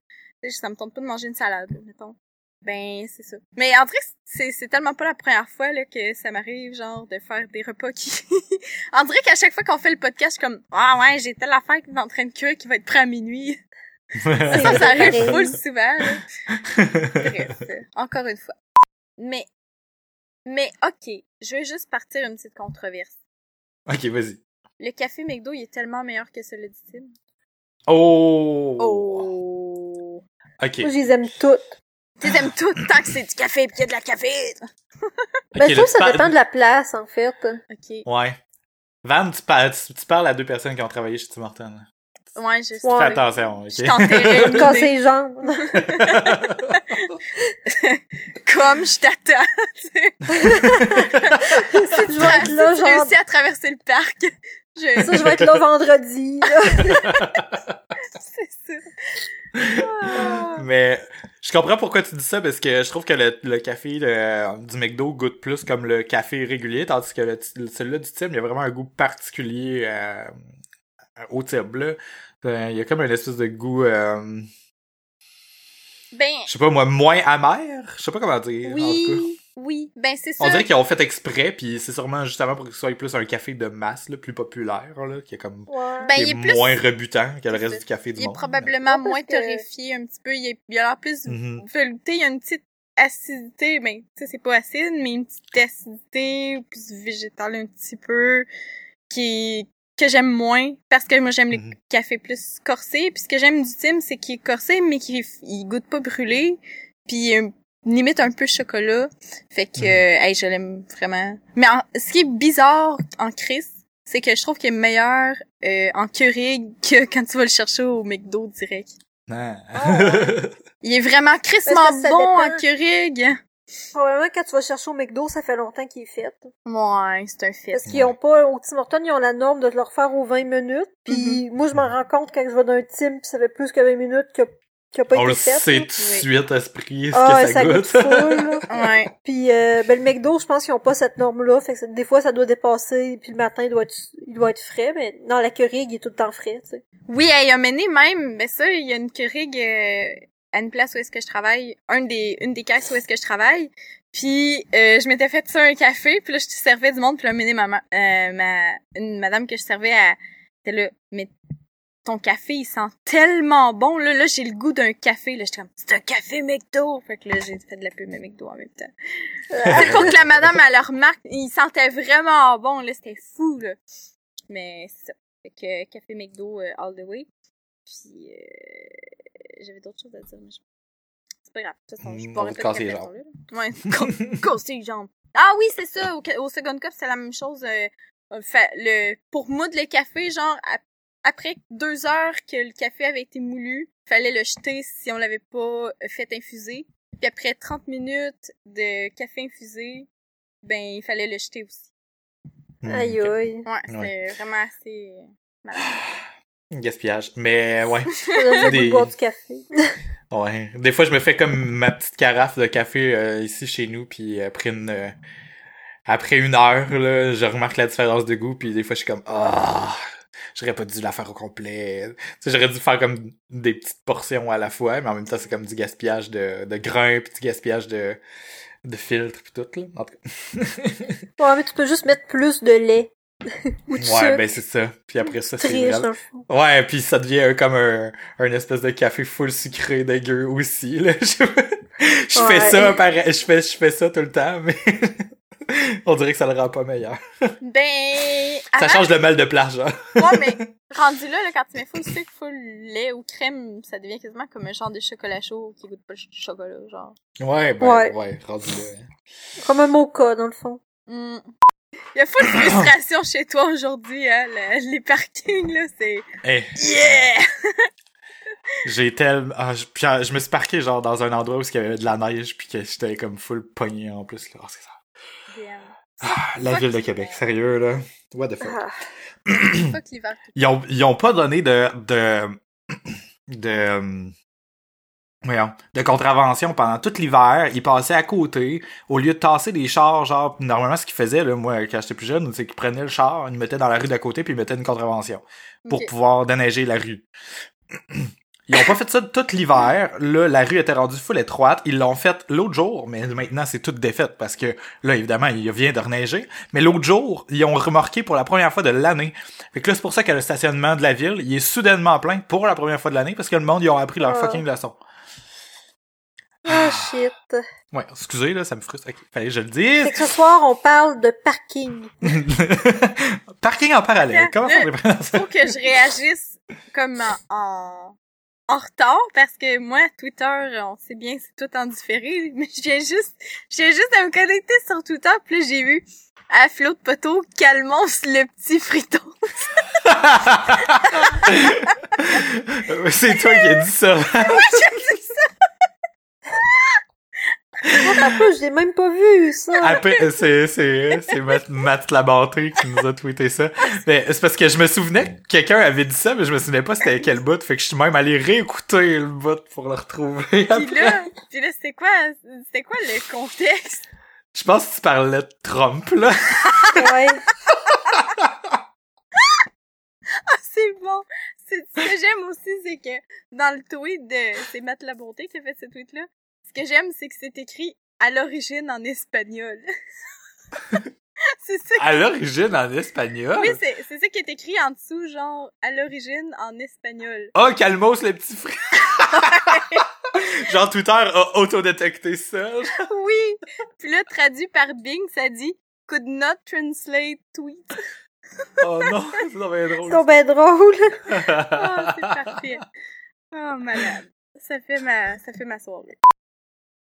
Tu sais, ça me tente pas de manger une salade, là, mettons. Ben, c'est ça. Mais en vrai, c'est, c'est tellement pas la première fois, là, que ça m'arrive, genre, de faire des repas qui... [LAUGHS] on dirait qu'à chaque fois qu'on fait le podcast, je suis comme, ah ouais, j'ai telle affaire qui est en train de cuire qui va être prêt à minuit. Ça, ça, ça [LAUGHS] arrive full souvent. Bref, [LAUGHS] encore une fois. Mais, mais ok, je vais juste partir une petite controverse. ok, vas-y. Le café McDo, il est tellement meilleur que celui du Tim. Oh! Oh! Ok. Moi, je les aime toutes. Tu les aimes toutes tant que c'est du café et qu'il y a de la café. Ben, je trouve là, que ça dépend de la place, en fait. Ok. Ouais. Van, tu, par- tu, tu parles à deux personnes qui ont travaillé chez Tim Hortons. Ouais, je sais. Ouais. Fais attention, ok? Je casser [LAUGHS] les jambes. [LAUGHS] Comme je t'attends. tu sais. je vais être là, si tu genre... réussis à traverser le parc, je... Ça, je vais être là vendredi, là. [LAUGHS] c'est ça. Ah. Mais je comprends pourquoi tu dis ça parce que je trouve que le, le café le- du McDo goûte plus comme le café régulier, tandis que celui-là du Tim, il y a vraiment un goût particulier euh, au Tim, là. Euh, Il y a comme une espèce de goût, euh, Ben, je sais pas moi, moins amer? Je sais pas comment dire. en tout cas. oui, oui. Ben, c'est ça. On dirait qu'ils ont fait exprès, puis c'est sûrement justement pour que ce soit plus un café de masse, là, plus populaire, là, qui est comme Ouais. Ben, qui il est, est plus... moins rebutant que le reste du café du Il est monde. probablement moins que- torréfié un petit peu. Il, est, il a l'air plus Mhm. velouté. Il y a une petite acidité. Ben, tu sais, c'est pas acide, mais une petite acidité plus végétale un petit peu qui que j'aime moins parce que moi j'aime Mhm. les cafés plus corsés. Puis ce que j'aime du Tim, c'est qu'il est corsé mais qu'il il goûte pas brûlé. Puis il est un- limite un peu chocolat. Fait que Mhm. euh, hey, je l'aime vraiment. Mais en- ce qui est bizarre en Chris, c'est que je trouve qu'il est meilleur euh, en Keurig que quand tu vas le chercher au McDo direct. Ah. Ah, [LAUGHS] Il est vraiment crissement bon dépend. en Keurig. Probablement, quand tu vas chercher au McDo, ça fait longtemps qu'il est fait. Ouais, c'est un fait. Parce qu'ils ont pas, au Tim Hortons, ils ont la norme de le refaire aux 20 minutes. Puis moi, je m'en rends compte quand je vais d'un Tim, pis ça fait plus que 20 minutes que qui a pas On le été fait. sait tout de suite, esprit, ce Ah, que ça, goûte. full, là. [LAUGHS] Ouais. Puis euh, ben, le McDo, je pense qu'ils ont pas cette norme-là. Fait que ça- des fois, ça doit dépasser. Puis le matin, il doit être, il doit être frais. Mais non, la Keurig, il est tout le temps frais, tu sais. Oui, elle a mené même, ben ça, il y a une Keurig euh, à une place où est-ce que je travaille, un des, une des caisses où est-ce que je travaille. Puis euh, je m'étais fait ça un café, puis là je servais du monde, puis là mené ma, euh, ma une madame que je servais, elle était là, mais ton café il sent tellement bon là, là j'ai le goût d'un café, là j'étais comme c'est un café McDo, fait que là j'ai fait de la pub à McDo en même temps. Pour que la madame elle le remarque, il sentait vraiment bon là, c'était fou là. Mais c'est ça. Fait que café McDo euh, all the way. Puis euh, j'avais d'autres choses à dire, mais je... c'est pas grave. De toute façon, je Mm, va pas casser café les là. Ouais, ca- [LAUGHS] casser les jambes. Ah oui, c'est ça. Au, Second Cup, c'est la même chose. euh, euh, le, pour moudre le café, genre, ap- après deux heures que le café avait été moulu, fallait le jeter si on l'avait pas euh, fait infuser. Puis après 30 minutes de café infusé, ben, il fallait le jeter aussi. Hmm, Aïe, aïe. Ouais, c'est vraiment assez malade. Gaspillage. Mais ouais. [LAUGHS] Des- de boire du café. [LAUGHS] Ouais. Des fois, je me fais comme ma petite carafe de café euh, ici chez nous, puis après une euh, après une heure, là, je remarque la différence de goût, puis des fois, je suis comme ah, j'aurais pas dû la faire au complet. Tu sais, j'aurais dû faire comme des petites portions à la fois, mais en même temps, c'est comme du gaspillage de, de grains, puis du gaspillage de de filtres, puis tout là. En tout cas. [LAUGHS] Ouais, mais tu peux juste mettre plus de lait. [LAUGHS] Ou ouais, ben c'est ça. Puis après ça, c'est le. Ouais, puis ça devient comme un, un espèce de café full sucré dégueu aussi, là. [LAUGHS] Je, je Ouais. fais ça, pareil, je fais, je fais ça tout le temps, mais [LAUGHS] on dirait que ça le rend pas meilleur. Ben, Ça avant, change de mal de place, genre. Ouais, mais rendu là, là, quand tu mets full sucre, full lait ou crème, ça devient quasiment comme un genre de chocolat chaud qui goûte pas le ch- chocolat, genre. Ouais, ben, Ouais. ouais, rendu là. hein. Comme un mocha, dans le fond. Hmm. Il y a full [COUGHS] frustration chez toi aujourd'hui, hein, le- les parkings, là, c'est... Hey, Yeah! j'ai tellement, ah, je, puis, ah, je me suis parqué, genre, dans un endroit où il y avait de la neige, puis que j'étais comme full pogné en plus, là. Ah, c'est ça. Ah, la Fuck ville de. Québec, sérieux, là. What the fuck? Ah. [COUGHS] Fuck l'hiver. ils ont, ils ont pas donné de, de, de, voyons, de contravention pendant tout l'hiver. Ils passaient à côté, au lieu de tasser des chars, genre, normalement, ce qu'ils faisaient, là, moi, quand j'étais plus jeune, c'est qu'ils prenaient le char, ils le mettaient dans la rue d'à côté, puis ils mettaient une contravention pour pouvoir déneiger la rue. [CLEARS THROAT] Ils ont pas fait ça tout l'hiver. Là, la rue était rendue full étroite. Ils l'ont fait l'autre jour, mais maintenant, c'est toute défaite parce que là, évidemment, il vient de reneiger. Mais l'autre jour, ils ont remorqué pour la première fois de l'année. Fait que là, c'est pour ça que le stationnement de la ville, il est soudainement plein pour la première fois de l'année parce que le monde, ils ont appris leur Ah. fucking leçon. Ah, shit. Ouais, excusez, là, ça me frustre. Ok, fallait que je le dise. Fait que ce soir, on parle de parking. [LAUGHS] Parking en parallèle. Comment ça, reprend ça? Faut que je réagisse comme en, en, retard, parce que moi, Twitter, on sait bien, c'est tout en différé, mais je viens juste, je viens juste à me connecter sur Twitter, puis là, j'ai vu à flot de poteau, calmons le petit friton. [LAUGHS] c'est toi qui as dit ça. [LAUGHS] peu, je l'ai même pas vu, ça. Après, c'est, c'est, c'est Matt, Matt Labanté qui nous a tweeté ça. Mais c'est parce que je me souvenais que quelqu'un avait dit ça, mais je me souvenais pas c'était quel bout. Fait que je suis même allé réécouter le bout pour le retrouver. Puis après. là, puis là, c'était quoi, c'était quoi le contexte? Je pense que tu parlais de Trump, là. Ouais. [LAUGHS] Ah, c'est bon! C'est, ce que j'aime aussi, c'est que dans le tweet de, c'est Matt Labonté qui a fait ce tweet-là. Ce que j'aime, c'est que c'est écrit à l'origine en espagnol. [LAUGHS] c'est ça À l'origine en espagnol? Oui, c'est, c'est ça qui est écrit en dessous, genre, à l'origine en espagnol. Oh, calmos le petit frère. [LAUGHS] Genre Twitter a autodétecté ça. Oui! Puis là, traduit par Bing, ça dit could not translate tweet. Oh non, c'est bien drôle. C'est ben drôle. Oh, c'est parfait. Oh, malade. Ça fait ma, ça fait ma soirée.